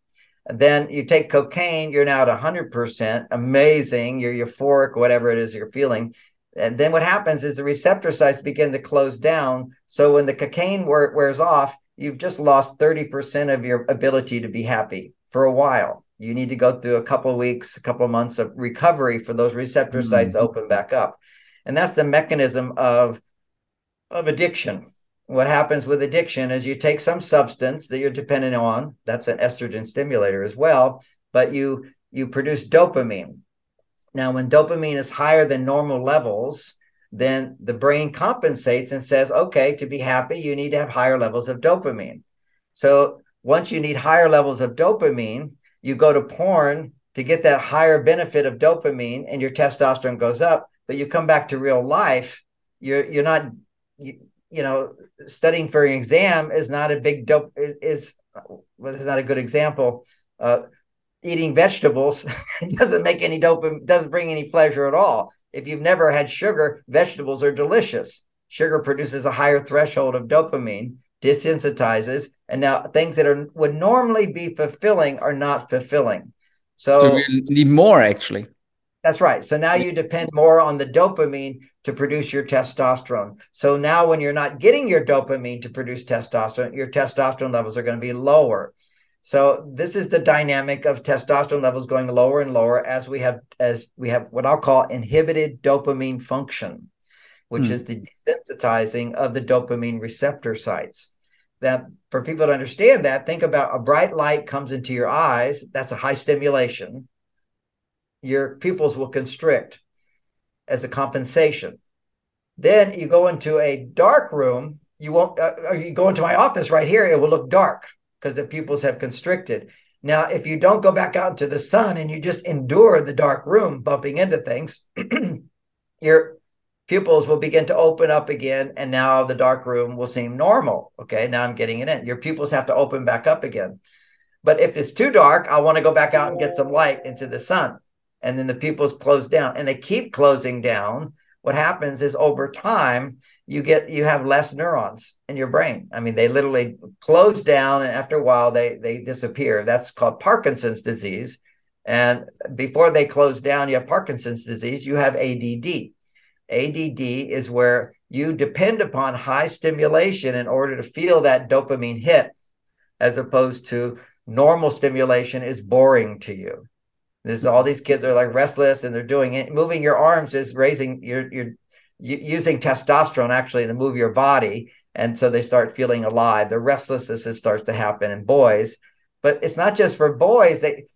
Then you take cocaine, you're now at 100%, amazing, you're euphoric, whatever it is you're feeling. And then what happens is the receptor sites begin to close down. So when the cocaine wears off, you've just lost 30% of your ability to be happy for a while. You need to go through a couple of weeks, a couple of months of recovery for those receptor mm-hmm. sites to open back up. And that's the mechanism of, of addiction what happens with addiction is you take some substance that you're dependent on that's an estrogen stimulator as well but you you produce dopamine now when dopamine is higher than normal levels then the brain compensates and says okay to be happy you need to have higher levels of dopamine so once you need higher levels of dopamine you go to porn to get that higher benefit of dopamine and your testosterone goes up but you come back to real life you're you're not you, you know, studying for an exam is not a big dope is, is well, it's not a good example. Uh, eating vegetables doesn't make any dopamine, doesn't bring any pleasure at all. If you've never had sugar, vegetables are delicious. Sugar produces a higher threshold of dopamine, desensitizes, and now things that are would normally be fulfilling are not fulfilling. So, so we need more actually. That's right. So now you depend more on the dopamine to produce your testosterone. So now when you're not getting your dopamine to produce testosterone, your testosterone levels are going to be lower. So this is the dynamic of testosterone levels going lower and lower as we have as we have what I'll call inhibited dopamine function, which mm. is the desensitizing of the dopamine receptor sites. That for people to understand that, think about a bright light comes into your eyes. That's a high stimulation your pupils will constrict as a compensation. Then you go into a dark room. You won't. Uh, you go into my office right here. It will look dark because the pupils have constricted. Now, if you don't go back out into the sun and you just endure the dark room, bumping into things, your pupils will begin to open up again, and now the dark room will seem normal. Okay, now I'm getting it in. Your pupils have to open back up again. But if it's too dark, I want to go back out and get some light into the sun and then the pupils close down and they keep closing down what happens is over time you get you have less neurons in your brain. I mean they literally close down and after a while they they disappear. That's called parkinson's disease. And before they close down you have parkinson's disease you have add add is where you depend upon high stimulation in order to feel that dopamine hit as opposed to normal stimulation is boring to you this all these kids are like restless and they're doing it. Moving your arms is raising your you're using testosterone actually to move your body, and so they start feeling alive. The restlessness starts to happen in boys, but it's not just for boys. They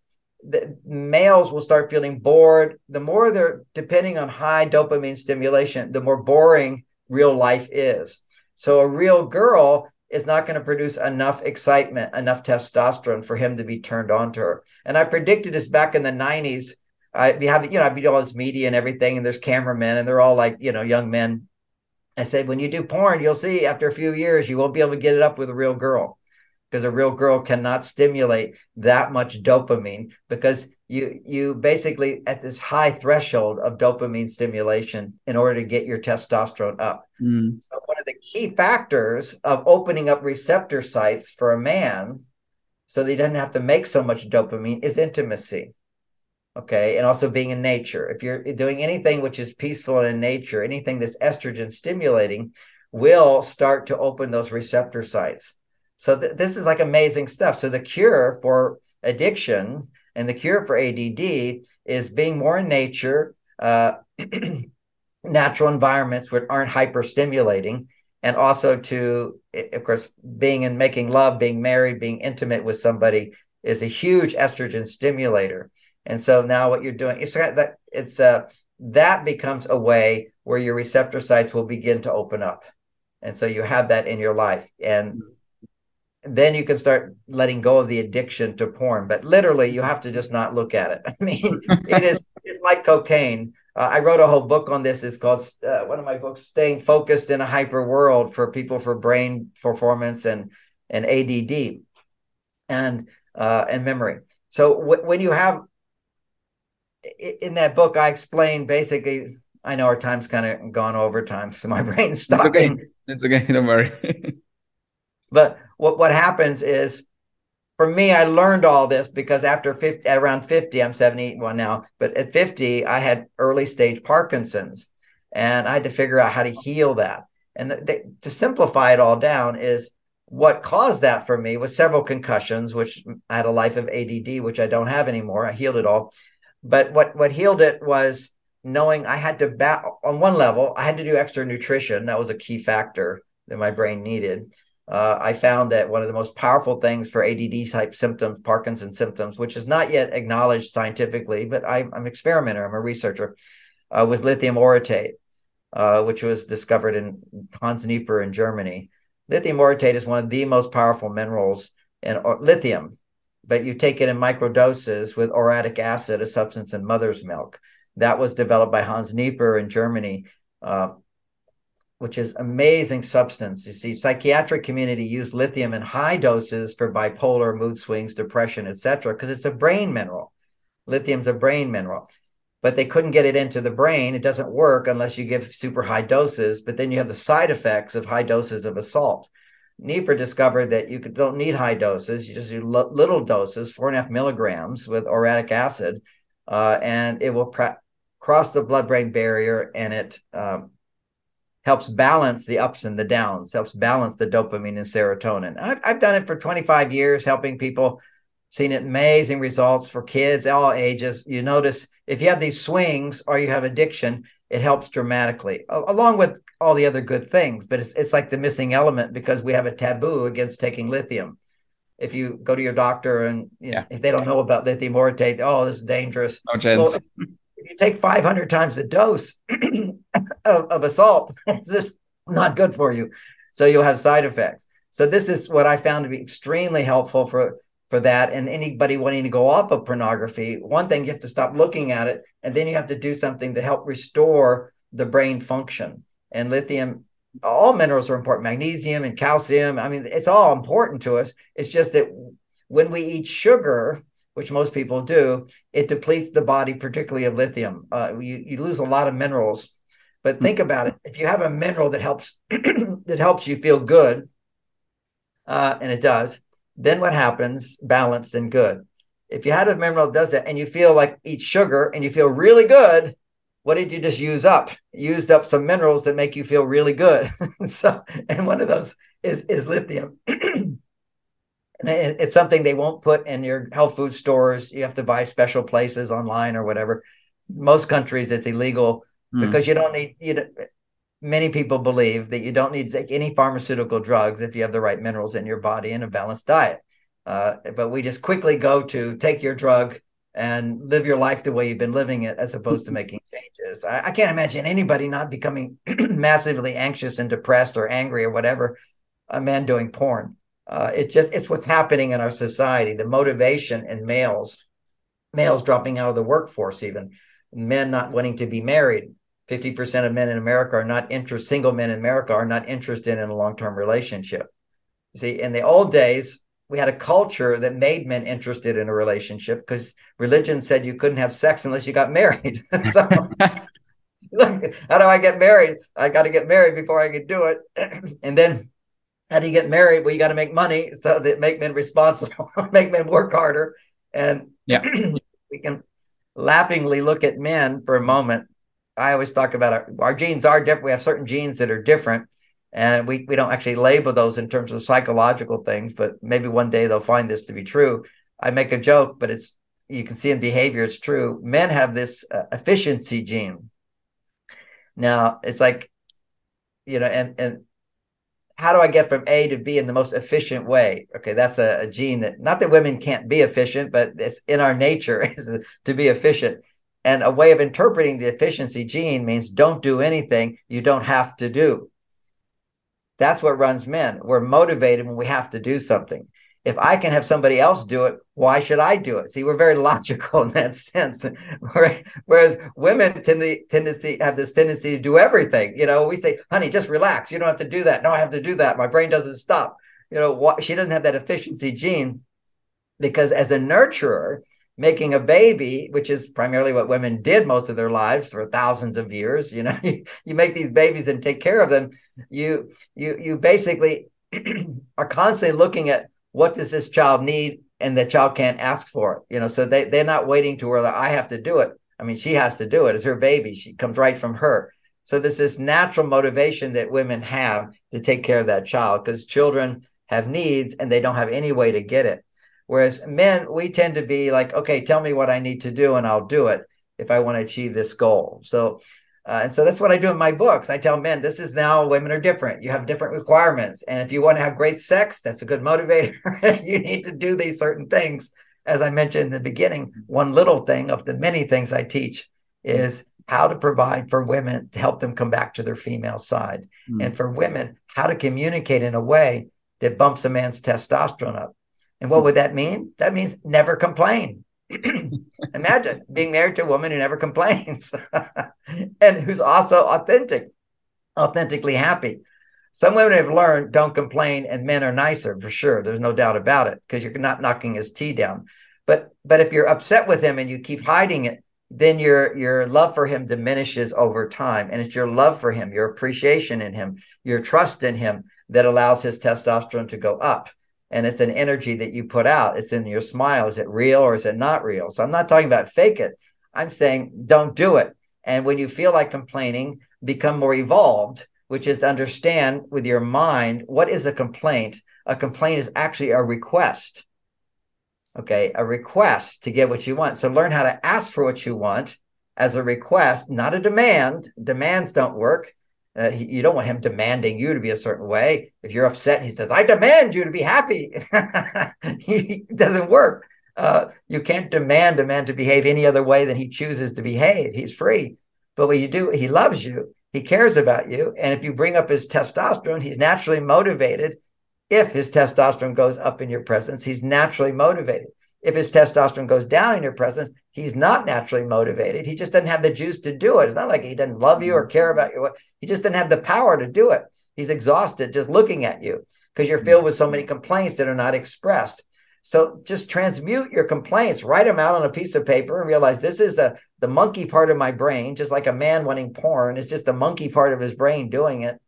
the males will start feeling bored. The more they're depending on high dopamine stimulation, the more boring real life is. So a real girl is not going to produce enough excitement, enough testosterone for him to be turned on to her. And I predicted this back in the 90s. I be having, you know, I'd be all this media and everything, and there's cameramen, and they're all like, you know, young men. I said, when you do porn, you'll see after a few years, you won't be able to get it up with a real girl because a real girl cannot stimulate that much dopamine because you you basically at this high threshold of dopamine stimulation in order to get your testosterone up. Mm. So one of the key factors of opening up receptor sites for a man so that he doesn't have to make so much dopamine is intimacy. Okay. And also being in nature. If you're doing anything which is peaceful in nature, anything that's estrogen stimulating will start to open those receptor sites. So th- this is like amazing stuff. So the cure for addiction and the cure for ADD is being more in nature, uh, natural environments which aren't hyper stimulating, and also to, of course, being and making love, being married, being intimate with somebody is a huge estrogen stimulator. And so now what you're doing, it's that it's uh, that becomes a way where your receptor sites will begin to open up. And so you have that in your life. And then you can start letting go of the addiction to porn. But literally, you have to just not look at it. I mean, it is it's like cocaine. Uh, I wrote a whole book on this. It's called uh, one of my books, "Staying Focused in a Hyper World" for people for brain performance and and ADD and uh, and memory. So w- when you have in that book, I explain basically. I know our time's kind of gone over time, so my brain's stopping. It's okay. It's okay. Don't worry. But what, what happens is for me, I learned all this because after 50, around 50, I'm 71 now, but at 50, I had early stage Parkinson's and I had to figure out how to heal that. And the, the, to simplify it all down is what caused that for me was several concussions, which I had a life of ADD, which I don't have anymore. I healed it all. But what, what healed it was knowing I had to, ba- on one level, I had to do extra nutrition. That was a key factor that my brain needed uh, I found that one of the most powerful things for ADD type symptoms, Parkinson's symptoms, which is not yet acknowledged scientifically, but I, am an experimenter, I'm a researcher, uh, was lithium orotate, uh, which was discovered in Hans Nieper in Germany. Lithium orotate is one of the most powerful minerals in lithium, but you take it in microdoses with orotic acid, a substance in mother's milk. That was developed by Hans Nieper in Germany. Uh, which is amazing substance. You see, psychiatric community use lithium in high doses for bipolar, mood swings, depression, etc., because it's a brain mineral. Lithium's a brain mineral, but they couldn't get it into the brain. It doesn't work unless you give super high doses. But then you have the side effects of high doses of assault. Nieper discovered that you could, don't need high doses; you just do l- little doses, four and a half milligrams with orotic acid, uh, and it will pra- cross the blood-brain barrier, and it um, helps balance the ups and the downs, helps balance the dopamine and serotonin. I've, I've done it for 25 years, helping people, seen amazing results for kids, all ages. You notice if you have these swings or you have addiction, it helps dramatically, along with all the other good things. But it's, it's like the missing element because we have a taboo against taking lithium. If you go to your doctor and you know, yeah. if they don't know about lithium orotate, oh, this is dangerous. No chance. Well, if you take 500 times the dose of, of assault, it's just not good for you. So you'll have side effects. So this is what I found to be extremely helpful for for that. And anybody wanting to go off of pornography, one thing you have to stop looking at it, and then you have to do something to help restore the brain function. And lithium, all minerals are important, magnesium and calcium. I mean, it's all important to us. It's just that when we eat sugar, which most people do, it depletes the body, particularly of lithium. Uh, you, you lose a lot of minerals. But think hmm. about it: if you have a mineral that helps that helps you feel good, uh, and it does, then what happens? Balanced and good. If you had a mineral that does that, and you feel like eat sugar and you feel really good, what did you just use up? You used up some minerals that make you feel really good. so, and one of those is is lithium. it's something they won't put in your health food stores. You have to buy special places online or whatever. Most countries, it's illegal mm. because you don't need you. Many people believe that you don't need to take any pharmaceutical drugs if you have the right minerals in your body and a balanced diet. Uh, but we just quickly go to take your drug and live your life the way you've been living it, as opposed to making changes. I, I can't imagine anybody not becoming massively anxious and depressed or angry or whatever. A man doing porn uh, it just it's what's happening in our society. The motivation in males, males dropping out of the workforce, even men not wanting to be married. Fifty percent of men in America are not interested. Single men in America are not interested in a long term relationship. You see, in the old days, we had a culture that made men interested in a relationship because religion said you couldn't have sex unless you got married. so, look, how do I get married? I got to get married before I could do it. and then how do you get married? Well, you got to make money so that make men responsible, make men work harder. And yeah, we can laughingly look at men for a moment. I always talk about our, our genes are different. We have certain genes that are different, and we, we don't actually label those in terms of psychological things, but maybe one day they'll find this to be true. I make a joke, but it's you can see in behavior it's true. Men have this uh, efficiency gene. Now it's like, you know, and and how do I get from A to B in the most efficient way? Okay, that's a, a, gene that not that women can't be efficient, but it's in our nature is to be efficient. And a way of interpreting the efficiency gene means don't do anything you don't have to do. That's what runs men. We're motivated when we have to do something if I can have somebody else do it, why should I do it? See, we're very logical in that sense. Right? Whereas women tend to tendency have this tendency to do everything. You know, we say, honey, just relax. You don't have to do that. No, I have to do that. My brain doesn't stop. You know, she doesn't have that efficiency gene because as a nurturer, making a baby, which is primarily what women did most of their lives for thousands of years, you know, you, you make these babies and take care of them. You you you basically are constantly looking at what does this child need? And the child can't ask for it you know so they, they're not waiting to where i have to do it. I mean she has to do it. It's her baby. She comes right from her. So there's this natural motivation that women have to take care of that child because children have needs and they don't have any way to get it. Whereas men we tend to be like okay tell me what i need to do and i'll do it if i want to achieve this goal. So uh, and so that's what I do in my books. I tell men this is now women are different. You have different requirements. And if you want to have great sex, that's a good motivator. you need to do these certain things. As I mentioned in the beginning, one little thing of the many things I teach is how to provide for women to help them come back to their female side. Mm. And for women, how to communicate in a way that bumps a man's testosterone up. And what would that mean? That means never complain. Imagine being married to a woman who never complains and who's also authentic, authentically happy. Some women have learned don't complain and men are nicer for sure. There's no doubt about it because you're not knocking his tea down. But but if you're upset with him and you keep hiding it, then your your love for him diminishes over time. And it's your love for him, your appreciation in him, your trust in him that allows his testosterone to go up and it's an energy that you put out. It's in your smile. Is it real or is it not real? So I'm not talking about fake it. I'm saying don't do it. And when you feel like complaining, become more evolved, which is to understand with your mind what is a complaint. A complaint is actually a request. Okay, a request to get what you want. So learn how to ask for what you want as a request, not a demand. Demands don't work. Uh, you don't want him demanding you to be a certain way. If you're upset he says, I demand you to be happy, it doesn't work. Uh, you can't demand a man to behave any other way than he chooses to behave. He's free. But what you do, he loves you, he cares about you. And if you bring up his testosterone, he's naturally motivated. If his testosterone goes up in your presence, he's naturally motivated. If his testosterone goes down in your presence, he's not naturally motivated. He just doesn't have the juice to do it. It's not like he doesn't love you or mm-hmm. care about you. He just doesn't have the power to do it. He's exhausted just looking at you because you're filled with so many mm-hmm. complaints that are not expressed. So just transmute your complaints, write them out on a piece of paper and realize this is the, the monkey part of my brain, just like a man wanting porn is just the monkey part of his brain doing it.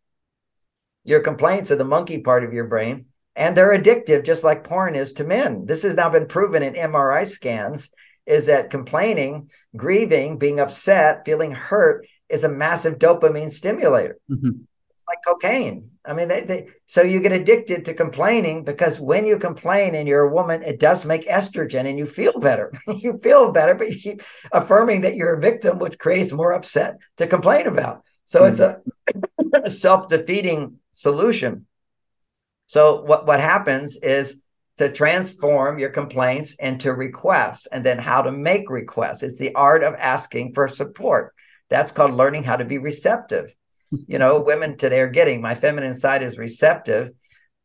Your complaints are the monkey part of your brain and they're addictive just like porn is to men this has now been proven in mri scans is that complaining grieving being upset feeling hurt is a massive dopamine stimulator. Mm-hmm. it's like cocaine. I mean they, they, so you get addicted to complaining because when you complain and you're a woman it does make estrogen and you feel better. You feel better but you keep affirming that you're a victim which creates more upset to complain about. So mm-hmm. it's a, a self-defeating solution. So what, what happens is to transform your complaints into requests and then how to make requests. It's the art of asking for support. That's called learning how to be receptive. You know, women today are getting my feminine side is receptive,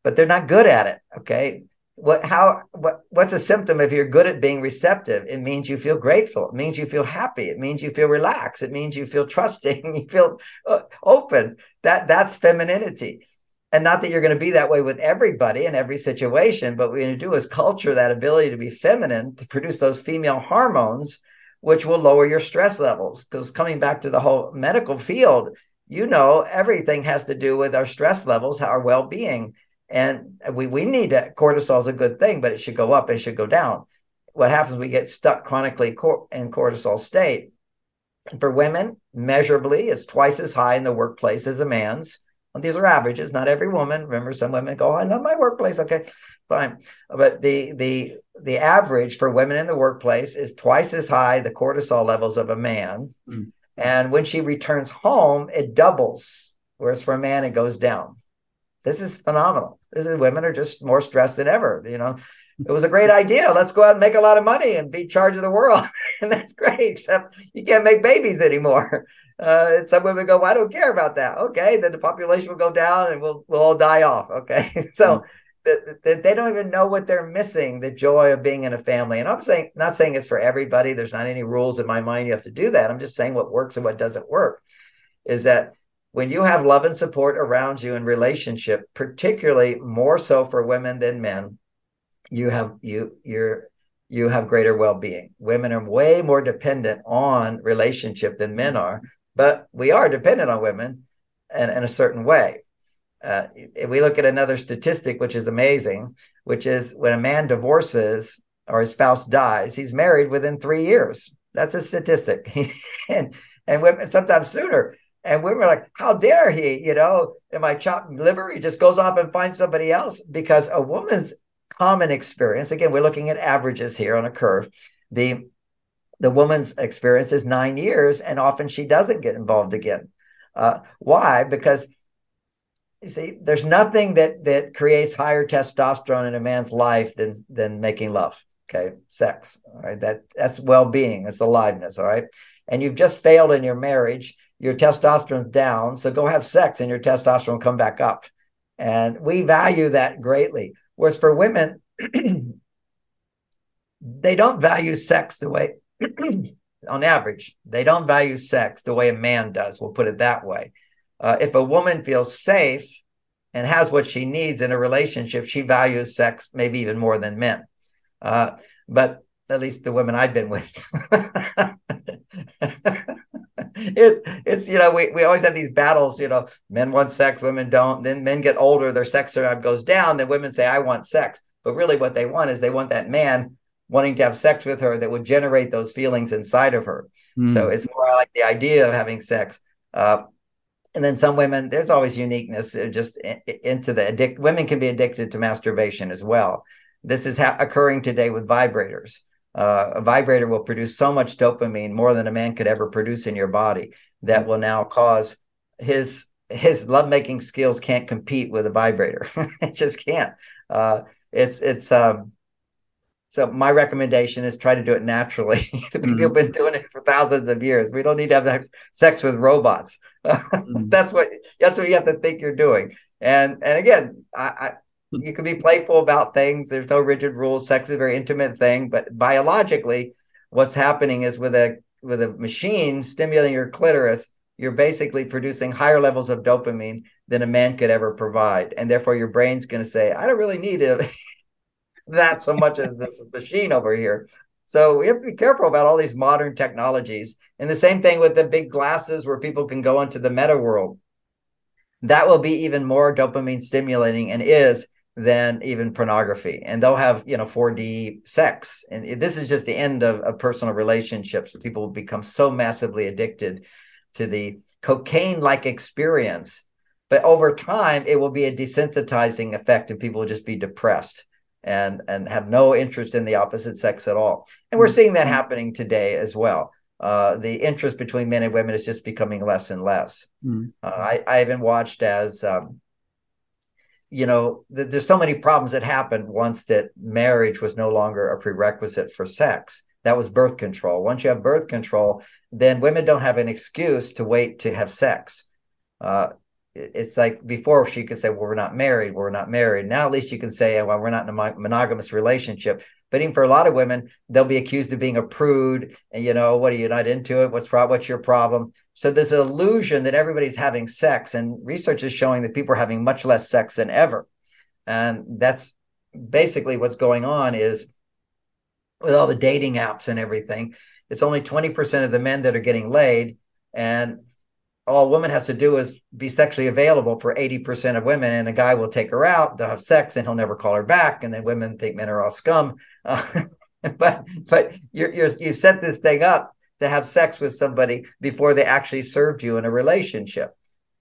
but they're not good at it. Okay. What how what what's a symptom if you're good at being receptive? It means you feel grateful. It means you feel happy. It means you feel relaxed. It means you feel trusting. You feel uh, open. That that's femininity and not that you're going to be that way with everybody in every situation, but what we're going to do is culture that ability to be feminine to produce those female hormones, which will lower your stress levels. Because coming back to the whole medical field, you know, everything has to do with our stress levels, our well being. And we, we need cortisol is a good thing, but it should go up, it should go down. What happens, we get stuck chronically in cortisol state. For women, measurably, it's twice as high in the workplace as a man's these are averages, not every woman. Remember, some women go, "I love my workplace." Okay, fine, but the the the average for women in the workplace is twice as high the cortisol levels of a man, mm. and when she returns home, it doubles. Whereas for a man, it goes down. This is phenomenal. This is women are just more stressed than ever. You know, it was a great idea. Let's go out and make a lot of money and be charge of the world. and that's great, except you can't make babies anymore. Uh, some women go, well, I don't care about that. Okay, then the population will go down and we'll we'll all die off. Okay, so. Mm-hmm. The, the, they don't even know what they're missing the joy of being in a family and i'm saying not saying it's for everybody there's not any rules in my mind you have to do that i'm just saying what works and what doesn't work is that when you have love and support around you in relationship particularly more so for women than men you have you you're you have greater well-being women are way more dependent on relationship than men are but we are dependent on women in, in a certain way. uh, we look at another statistic, which is amazing, which is when a man divorces or his spouse dies, he's married within three years. That's a statistic, and and women sometimes sooner. And women are like, "How dare he? You know, am I chopped liver?" He just goes off and finds somebody else because a woman's common experience. Again, we're looking at averages here on a curve. The the woman's experience is nine years, and often she doesn't get involved again. Uh, why? Because you see, there's nothing that that creates higher testosterone in a man's life than than making love. Okay, sex. All right, that that's well-being. That's aliveness. All right, and you've just failed in your marriage. Your testosterone's down, so go have sex, and your testosterone will come back up. And we value that greatly. Whereas for women, they don't value sex the way, on average, they don't value sex the way a man does. We'll put it that way uh, if a woman feels safe and has what she needs in a relationship, she values sex maybe even more than men. Uh, but at least the women I've been with. it's it's you know we, we always have these battles you know men want sex women don't then men get older their sex drive goes down then women say i want sex but really what they want is they want that man wanting to have sex with her that would generate those feelings inside of her. Mm. so it's more like the idea of having sex uh, and then some women there's always uniqueness uh, just into the addict women can be addicted to masturbation as well. This is ha- occurring today with vibrators. Uh, a vibrator will produce so much dopamine more than a man could ever produce in your body that will now cause his his lovemaking skills can't compete with a vibrator. It just can't. Uh, it's it's um so my recommendation is try to do it naturally. People mm. have been doing it for thousands of years. We don't need to have sex with robots. mm. That's what that's what you have to think you're doing. And and again, I, I you can be playful about things. There's no rigid rules. Sex is a very intimate thing, but biologically, what's happening is with a with a machine stimulating your clitoris, you're basically producing higher levels of dopamine than a man could ever provide, and therefore your brain's going to say, "I don't really need it." that so much as this machine over here. So we have to be careful about all these modern technologies. And the same thing with the big glasses where people can go into the meta world. That will be even more dopamine stimulating and is than even pornography. And they'll have, you know, 4D sex. And this is just the end of, of personal relationships. People will become so massively addicted to the cocaine like experience. But over time, it will be a desensitizing effect and people will just be depressed and and have no interest in the opposite sex at all. And we're seeing that mm-hmm. happening today as well. Uh, the interest between men and women is just becoming less and less. Mm. Uh, I, I even watched as, um, you know, th- there's so many problems that happened once that marriage was no longer a prerequisite for sex. That was birth control. Once you have birth control, then women don't have an excuse to wait to have sex. Uh, it's like before she could say, well, we're not married, we're not married. Now at least you can say, oh, well, we're not in a monogamous relationship. But even for a lot of women, they'll be accused of being a prude. And you know, what are you not into it? What's pro- what's your problem? So there's an illusion that everybody's having sex, and research is showing that people are having much less sex than ever. And that's basically what's going on is with all the dating apps and everything. It's only 20% of the men that are getting laid. And all a woman has to do is be sexually available for 80% of women and a guy will take her out they'll have sex and he'll never call her back and then women think men are all scum. Uh, but but you're, you're you set this thing up to have sex with somebody before they actually served you in a relationship.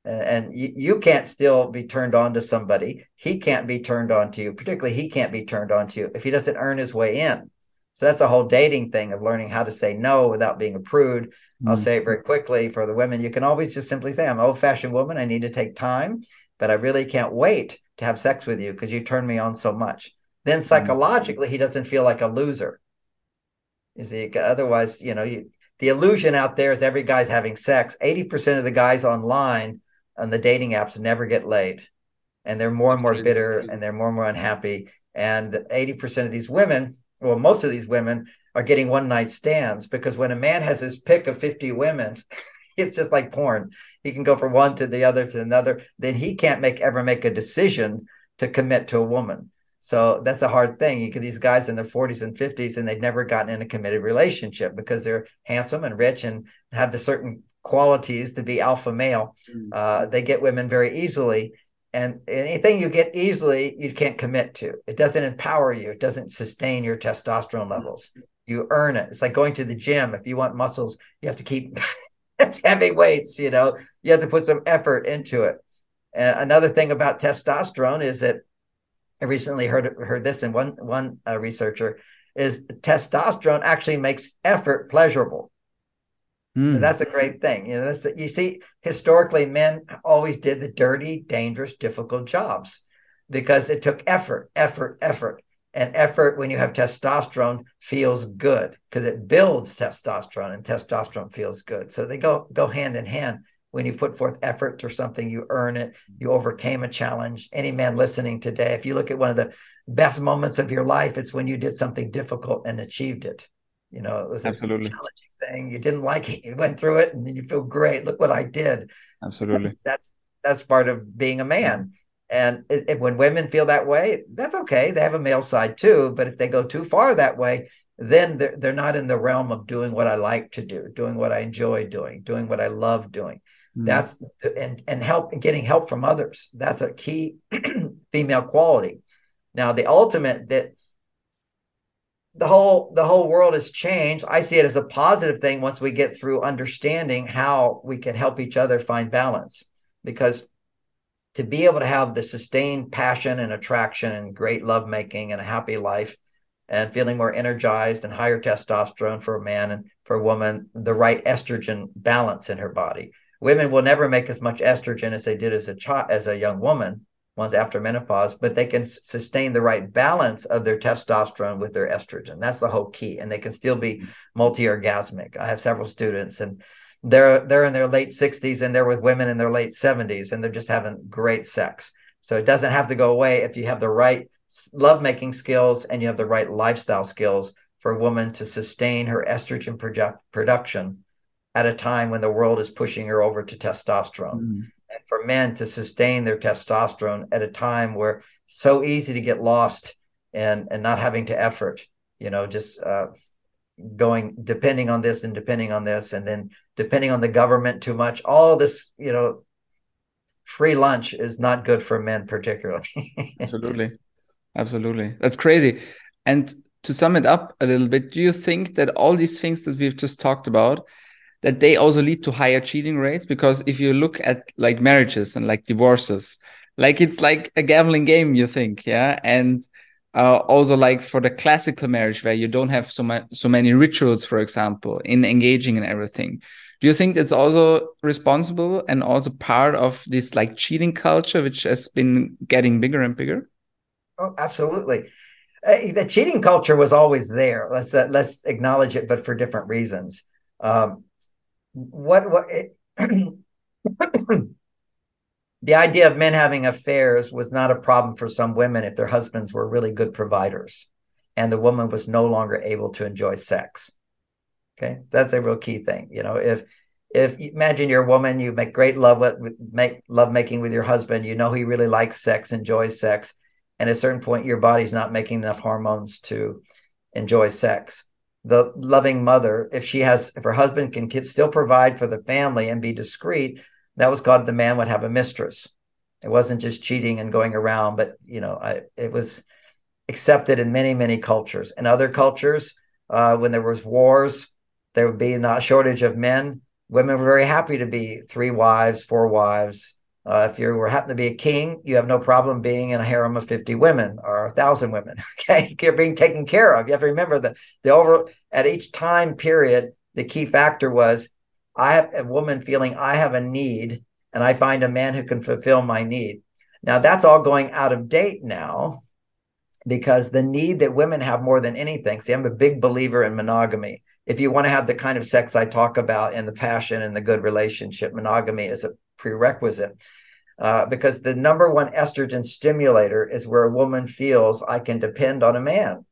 And you, you can't still be turned on to somebody. He can't be turned on to you particularly he can't be turned on to you if he doesn't earn his way in so that's a whole dating thing of learning how to say no without being a prude. Mm-hmm. I'll say it very quickly for the women. You can always just simply say, I'm an old fashioned woman. I need to take time, but I really can't wait to have sex with you because you turn me on so much. Then psychologically, mm-hmm. he doesn't feel like a loser. Is see, otherwise, you know, you, the illusion out there is every guy's having sex. 80% of the guys online on the dating apps never get laid. And they're more That's and more crazy. bitter and they're more and more unhappy. And 80% of these women well, most of these women are getting one night stands because when a man has his pick of 50 women, it's just like porn. He can go from one to the other to another. Then he can't make ever make a decision to commit to a woman. So that's a hard thing. You get these guys in their 40s and 50s and they've never gotten in a committed relationship because they're handsome and rich and have the certain qualities to be alpha male. Mm. Uh, they get women very easily and anything you get easily, you can't commit to. It doesn't empower you. It doesn't sustain your testosterone levels. You earn it. It's like going to the gym. If you want muscles, you have to keep it's heavy weights. You know, you have to put some effort into it. And another thing about testosterone is that I recently heard heard this in one one uh, researcher is testosterone actually makes effort pleasurable. Mm. that's a great thing. You know, that's the, you see historically men always did the dirty, dangerous, difficult jobs because it took effort, effort, effort. And effort when you have testosterone feels good because it builds testosterone and testosterone feels good. So they go go hand in hand. When you put forth effort or something, you earn it. You overcame a challenge. Any man listening today, if you look at one of the best moments of your life, it's when you did something difficult and achieved it. You know, it was Absolutely. a challenging thing. You didn't like it. You went through it and then you feel great. Look what I did. Absolutely. That's that's part of being a man. And it, it, when women feel that way, that's okay. They have a male side too. But if they go too far that way, then they're, they're not in the realm of doing what I like to do, doing what I enjoy doing, doing what I love doing. Mm. That's and and help and getting help from others. That's a key female quality. Now, the ultimate that the whole the whole world has changed. I see it as a positive thing once we get through understanding how we can help each other find balance. Because to be able to have the sustained passion and attraction and great lovemaking and a happy life and feeling more energized and higher testosterone for a man and for a woman the right estrogen balance in her body. Women will never make as much estrogen as they did as a child as a young woman ones after menopause, but they can sustain the right balance of their testosterone with their estrogen. That's the whole key. And they can still be multi-orgasmic. I have several students and they're they're in their late 60s and they're with women in their late 70s and they're just having great sex. So it doesn't have to go away if you have the right lovemaking skills and you have the right lifestyle skills for a woman to sustain her estrogen project, production at a time when the world is pushing her over to testosterone. Mm and for men to sustain their testosterone at a time where so easy to get lost and and not having to effort you know just uh, going depending on this and depending on this and then depending on the government too much all this you know free lunch is not good for men particularly. Absolutely. Absolutely. That's crazy. And to sum it up a little bit do you think that all these things that we've just talked about that they also lead to higher cheating rates because if you look at like marriages and like divorces like it's like a gambling game you think yeah? And uh, also like for the classical marriage where you don't have so much so many rituals for example in engaging in everything do you think it's also responsible and also part of this like cheating culture which has been getting bigger and bigger? Oh absolutely. Uh, the cheating culture was always there. Let's uh, let's acknowledge it but for different reasons. Um, what what it, the idea of men having affairs was not a problem for some women if their husbands were really good providers and the woman was no longer able to enjoy sex. Okay? That's a real key thing you know? If if imagine you're a woman you make great love with make love making with your husband you know he really likes sex enjoys sex and at a certain point your body's not making enough hormones to enjoy sex the loving mother, if she has, if her husband can still provide for the family and be discreet, that was called the man would have a mistress. It wasn't just cheating and going around, but you know, I, it was accepted in many, many cultures. In other cultures, uh, when there was wars, there would be not shortage of men. Women were very happy to be three wives, four wives, uh, if you were happen to be a king, you have no problem being in a harem of 50 women or a thousand women. Okay. You're being taken care of. You have to remember that the over at each time period, the key factor was I have a woman feeling I have a need and I find a man who can fulfill my need. Now that's all going out of date now because the need that women have more than anything. See, I'm a big believer in monogamy. If you want to have the kind of sex I talk about and the passion and the good relationship, monogamy is a prerequisite. Uh, because the number one estrogen stimulator is where a woman feels I can depend on a man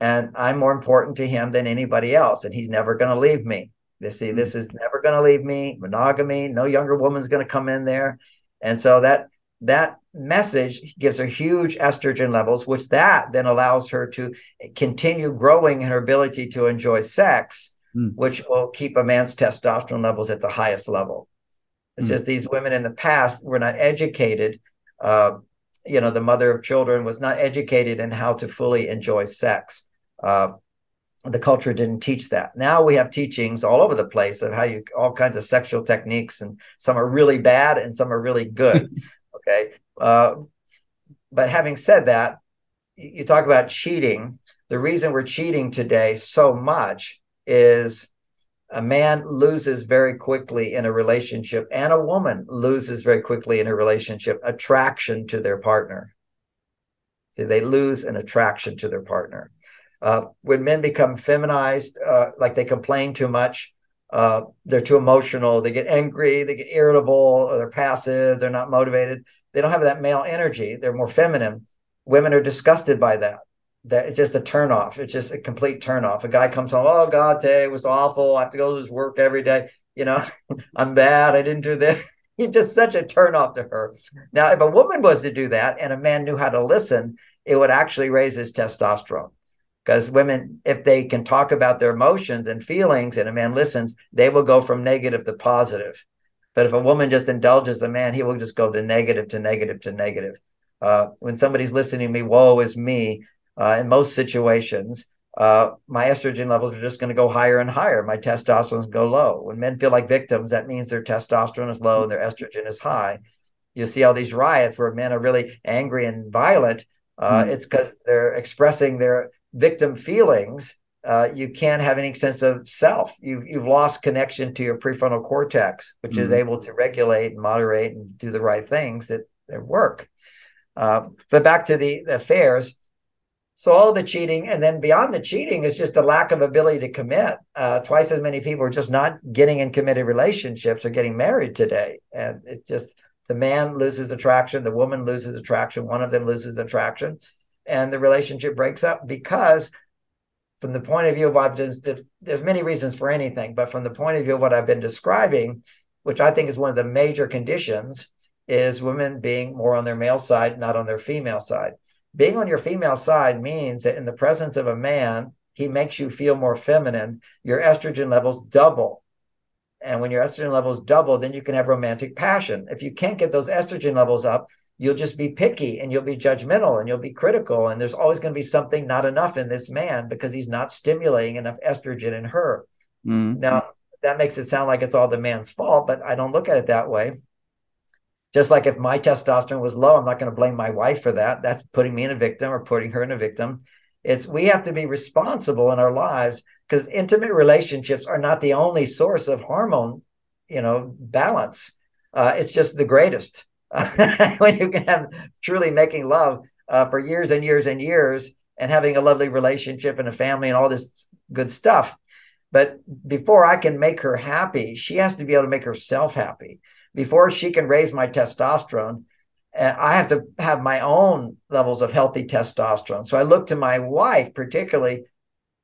and I'm more important to him than anybody else, and he's never going to leave me. They see, this is never going to leave me. Monogamy, no younger woman's going to come in there, and so that that message gives her huge estrogen levels, which that then allows her to continue growing in her ability to enjoy sex, mm. which will keep a man's testosterone levels at the highest level. It's mm. just these women in the past were not educated uh, you know, the mother of children was not educated in how to fully enjoy sex. Uh, the culture didn't teach that. Now we have teachings all over the place of how you all kinds of sexual techniques, and some are really bad and some are really good. okay, uh, but having said that, you talk about cheating. The reason we're cheating today so much is a man loses very quickly in a relationship, and a woman loses very quickly in a relationship attraction to their partner. See, they lose an attraction to their partner. Uh, when men become feminized, uh, like they complain too much, uh, they're too emotional, they get angry, they get irritable, or they're passive, they're not motivated. They don't have that male energy. They're more feminine. Women are disgusted by that. That it's just a turnoff. It's just a complete turnoff. A guy comes home, oh God, today was awful. I have to go to this work every day. You know, I'm bad. I didn't do this. It's just such a turnoff to her. Now, if a woman was to do that and a man knew how to listen, it would actually raise his testosterone because women if they can talk about their emotions and feelings and a man listens they will go from negative to positive but if a woman just indulges a man he will just go to negative to negative to negative uh, when somebody's listening to me woe is me uh, in most situations uh, my estrogen levels are just going to go higher and higher my testosterone go low when men feel like victims that means their testosterone is low and their estrogen is high you see all these riots where men are really angry and violent uh, mm. it's because they're expressing their victim feelings, uh, you can't have any sense of self. You've you've lost connection to your prefrontal cortex, which mm-hmm. is able to regulate and moderate and do the right things that, that work. Uh, but back to the, the affairs. So all the cheating, and then beyond the cheating, is just a lack of ability to commit. Uh, twice as many people are just not getting in committed relationships or getting married today, and it just the man loses attraction, the woman loses attraction, one of them loses attraction, and the relationship breaks up because from the point of view of I've just there's many reasons for anything, but from the point of view of what I've been describing, which I think is one of the major conditions, is women being more on their male side, not on their female side. Being on your female side means that in the presence of a man, he makes you feel more feminine. Your estrogen levels double. And when your estrogen levels double, then you can have romantic passion. If you can't get those estrogen levels up, you'll just be picky and you'll be judgmental and you'll be critical. And there's always going to be something not enough in this man because he's not stimulating enough estrogen in her. Mm-hmm. Now, that makes it sound like it's all the man's fault, but I don't look at it that way. Just like if my testosterone was low, I'm not going to blame my wife for that. That's putting me in a victim or putting her in a victim. It's we have to be responsible in our lives because intimate relationships are not the only source of hormone, you know, balance. Uh, it's just the greatest when you can have truly making love uh, for years and years and years and having a lovely relationship and a family and all this good stuff. But before I can make her happy, she has to be able to make herself happy. Before she can raise my testosterone, uh, I have to have my own levels of healthy testosterone. So I look to my wife, particularly,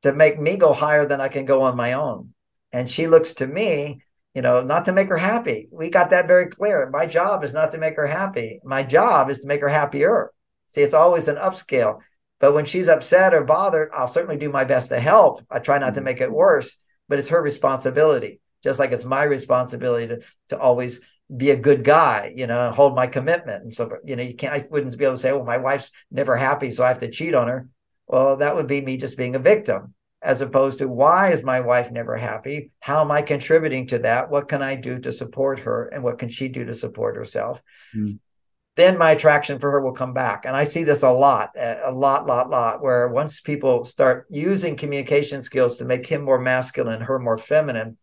to make me go higher than I can go on my own. And she looks to me you know, not to make her happy. We got that very clear. My job is not to make her happy. My job is to make her happier. See, it's always an upscale. But when she's upset or bothered, I'll certainly do my best to help. I try not to make it worse, but it's her responsibility, just like it's my responsibility to, to always be a good guy, you know, hold my commitment. And so, you know, you can't, I wouldn't be able to say, well, my wife's never happy, so I have to cheat on her. Well, that would be me just being a victim as opposed to why is my wife never happy? How am I contributing to that? What can I do to support her? And what can she do to support herself? Mm. Then my attraction for her will come back. And I see this a lot, a lot, lot, lot, where once people start using communication skills to make him more masculine, her more feminine,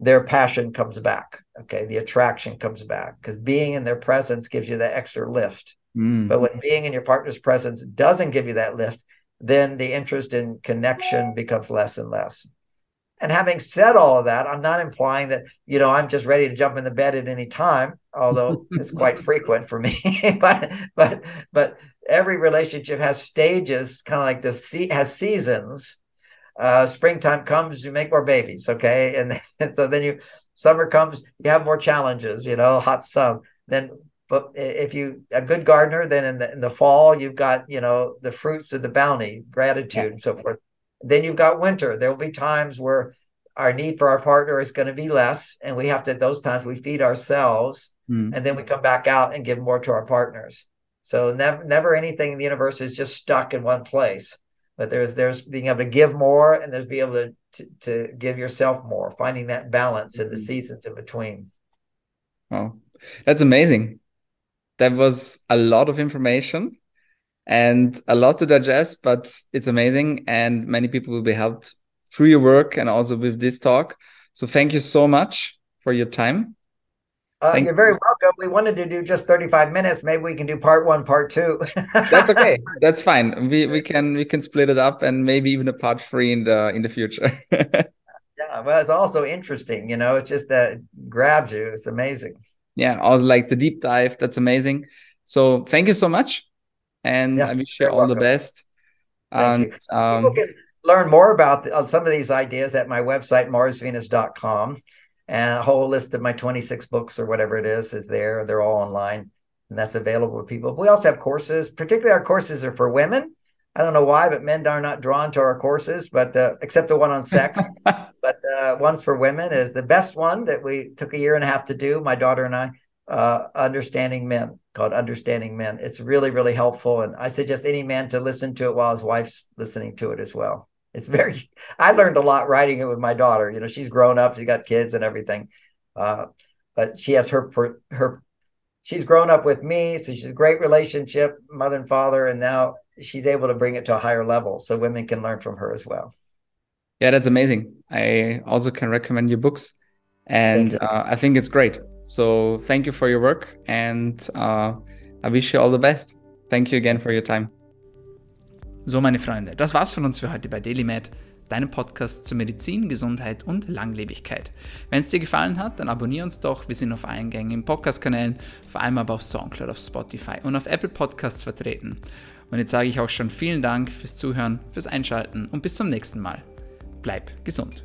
their passion comes back. Okay. The attraction comes back because being in their presence gives you that extra lift. Mm. But when being in your partner's presence doesn't give you that lift, then the interest in connection becomes less and less. And having said all of that, I'm not implying that, you know, I'm just ready to jump in the bed at any time, although it's quite frequent for me. but but but every relationship has stages, kind of like this sea has seasons. Uh, springtime comes, you make more babies, okay? And, and so then you summer comes, you have more challenges, you know, hot sun. Then but if you a good gardener, then in the in the fall you've got you know the fruits of the bounty, gratitude, yeah. and so forth. Then you've got winter. There will be times where our need for our partner is going to be less, and we have to at those times we feed ourselves, mm. and then we come back out and give more to our partners. So never never anything in the universe is just stuck in one place. But there's there's being able to give more and there's being able to to, to give yourself more, finding that balance in the mm-hmm. seasons in between. Oh, that's amazing. That was a lot of information and a lot to digest, but it's amazing. And many people will be helped through your work and also with this talk. So thank you so much for your time. Uh, you're very welcome. We wanted to do just 35 minutes. Maybe we can do part one, part two. That's okay. That's fine. We we can we can split it up and maybe even a part three in the in the future. yeah, well, it's also interesting. You know, it's just that grabs you. It's amazing. Yeah, also like the deep dive. That's amazing. So thank you so much, and yeah, I wish you all welcome. the best. Thank and um, people can learn more about the, uh, some of these ideas at my website marsvenus.com and a whole list of my 26 books or whatever it is is there. They're all online and that's available to people. We also have courses, particularly our courses are for women. I don't know why, but men are not drawn to our courses, but uh, except the one on sex. but uh, one's for women is the best one that we took a year and a half to do. My daughter and I, uh, Understanding Men, called Understanding Men. It's really, really helpful, and I suggest any man to listen to it while his wife's listening to it as well it's very i learned a lot writing it with my daughter you know she's grown up she's got kids and everything uh, but she has her her she's grown up with me so she's a great relationship mother and father and now she's able to bring it to a higher level so women can learn from her as well. Yeah that's amazing. I also can recommend your books and uh, i think it's great. So thank you for your work and uh, i wish you all the best. Thank you again for your time So, meine Freunde, das war's von uns für heute bei DailyMed, deinem Podcast zur Medizin, Gesundheit und Langlebigkeit. Wenn es dir gefallen hat, dann abonniere uns doch. Wir sind auf allen gängigen Podcast-Kanälen, vor allem aber auf Soundcloud, auf Spotify und auf Apple Podcasts vertreten. Und jetzt sage ich auch schon vielen Dank fürs Zuhören, fürs Einschalten und bis zum nächsten Mal. Bleib gesund.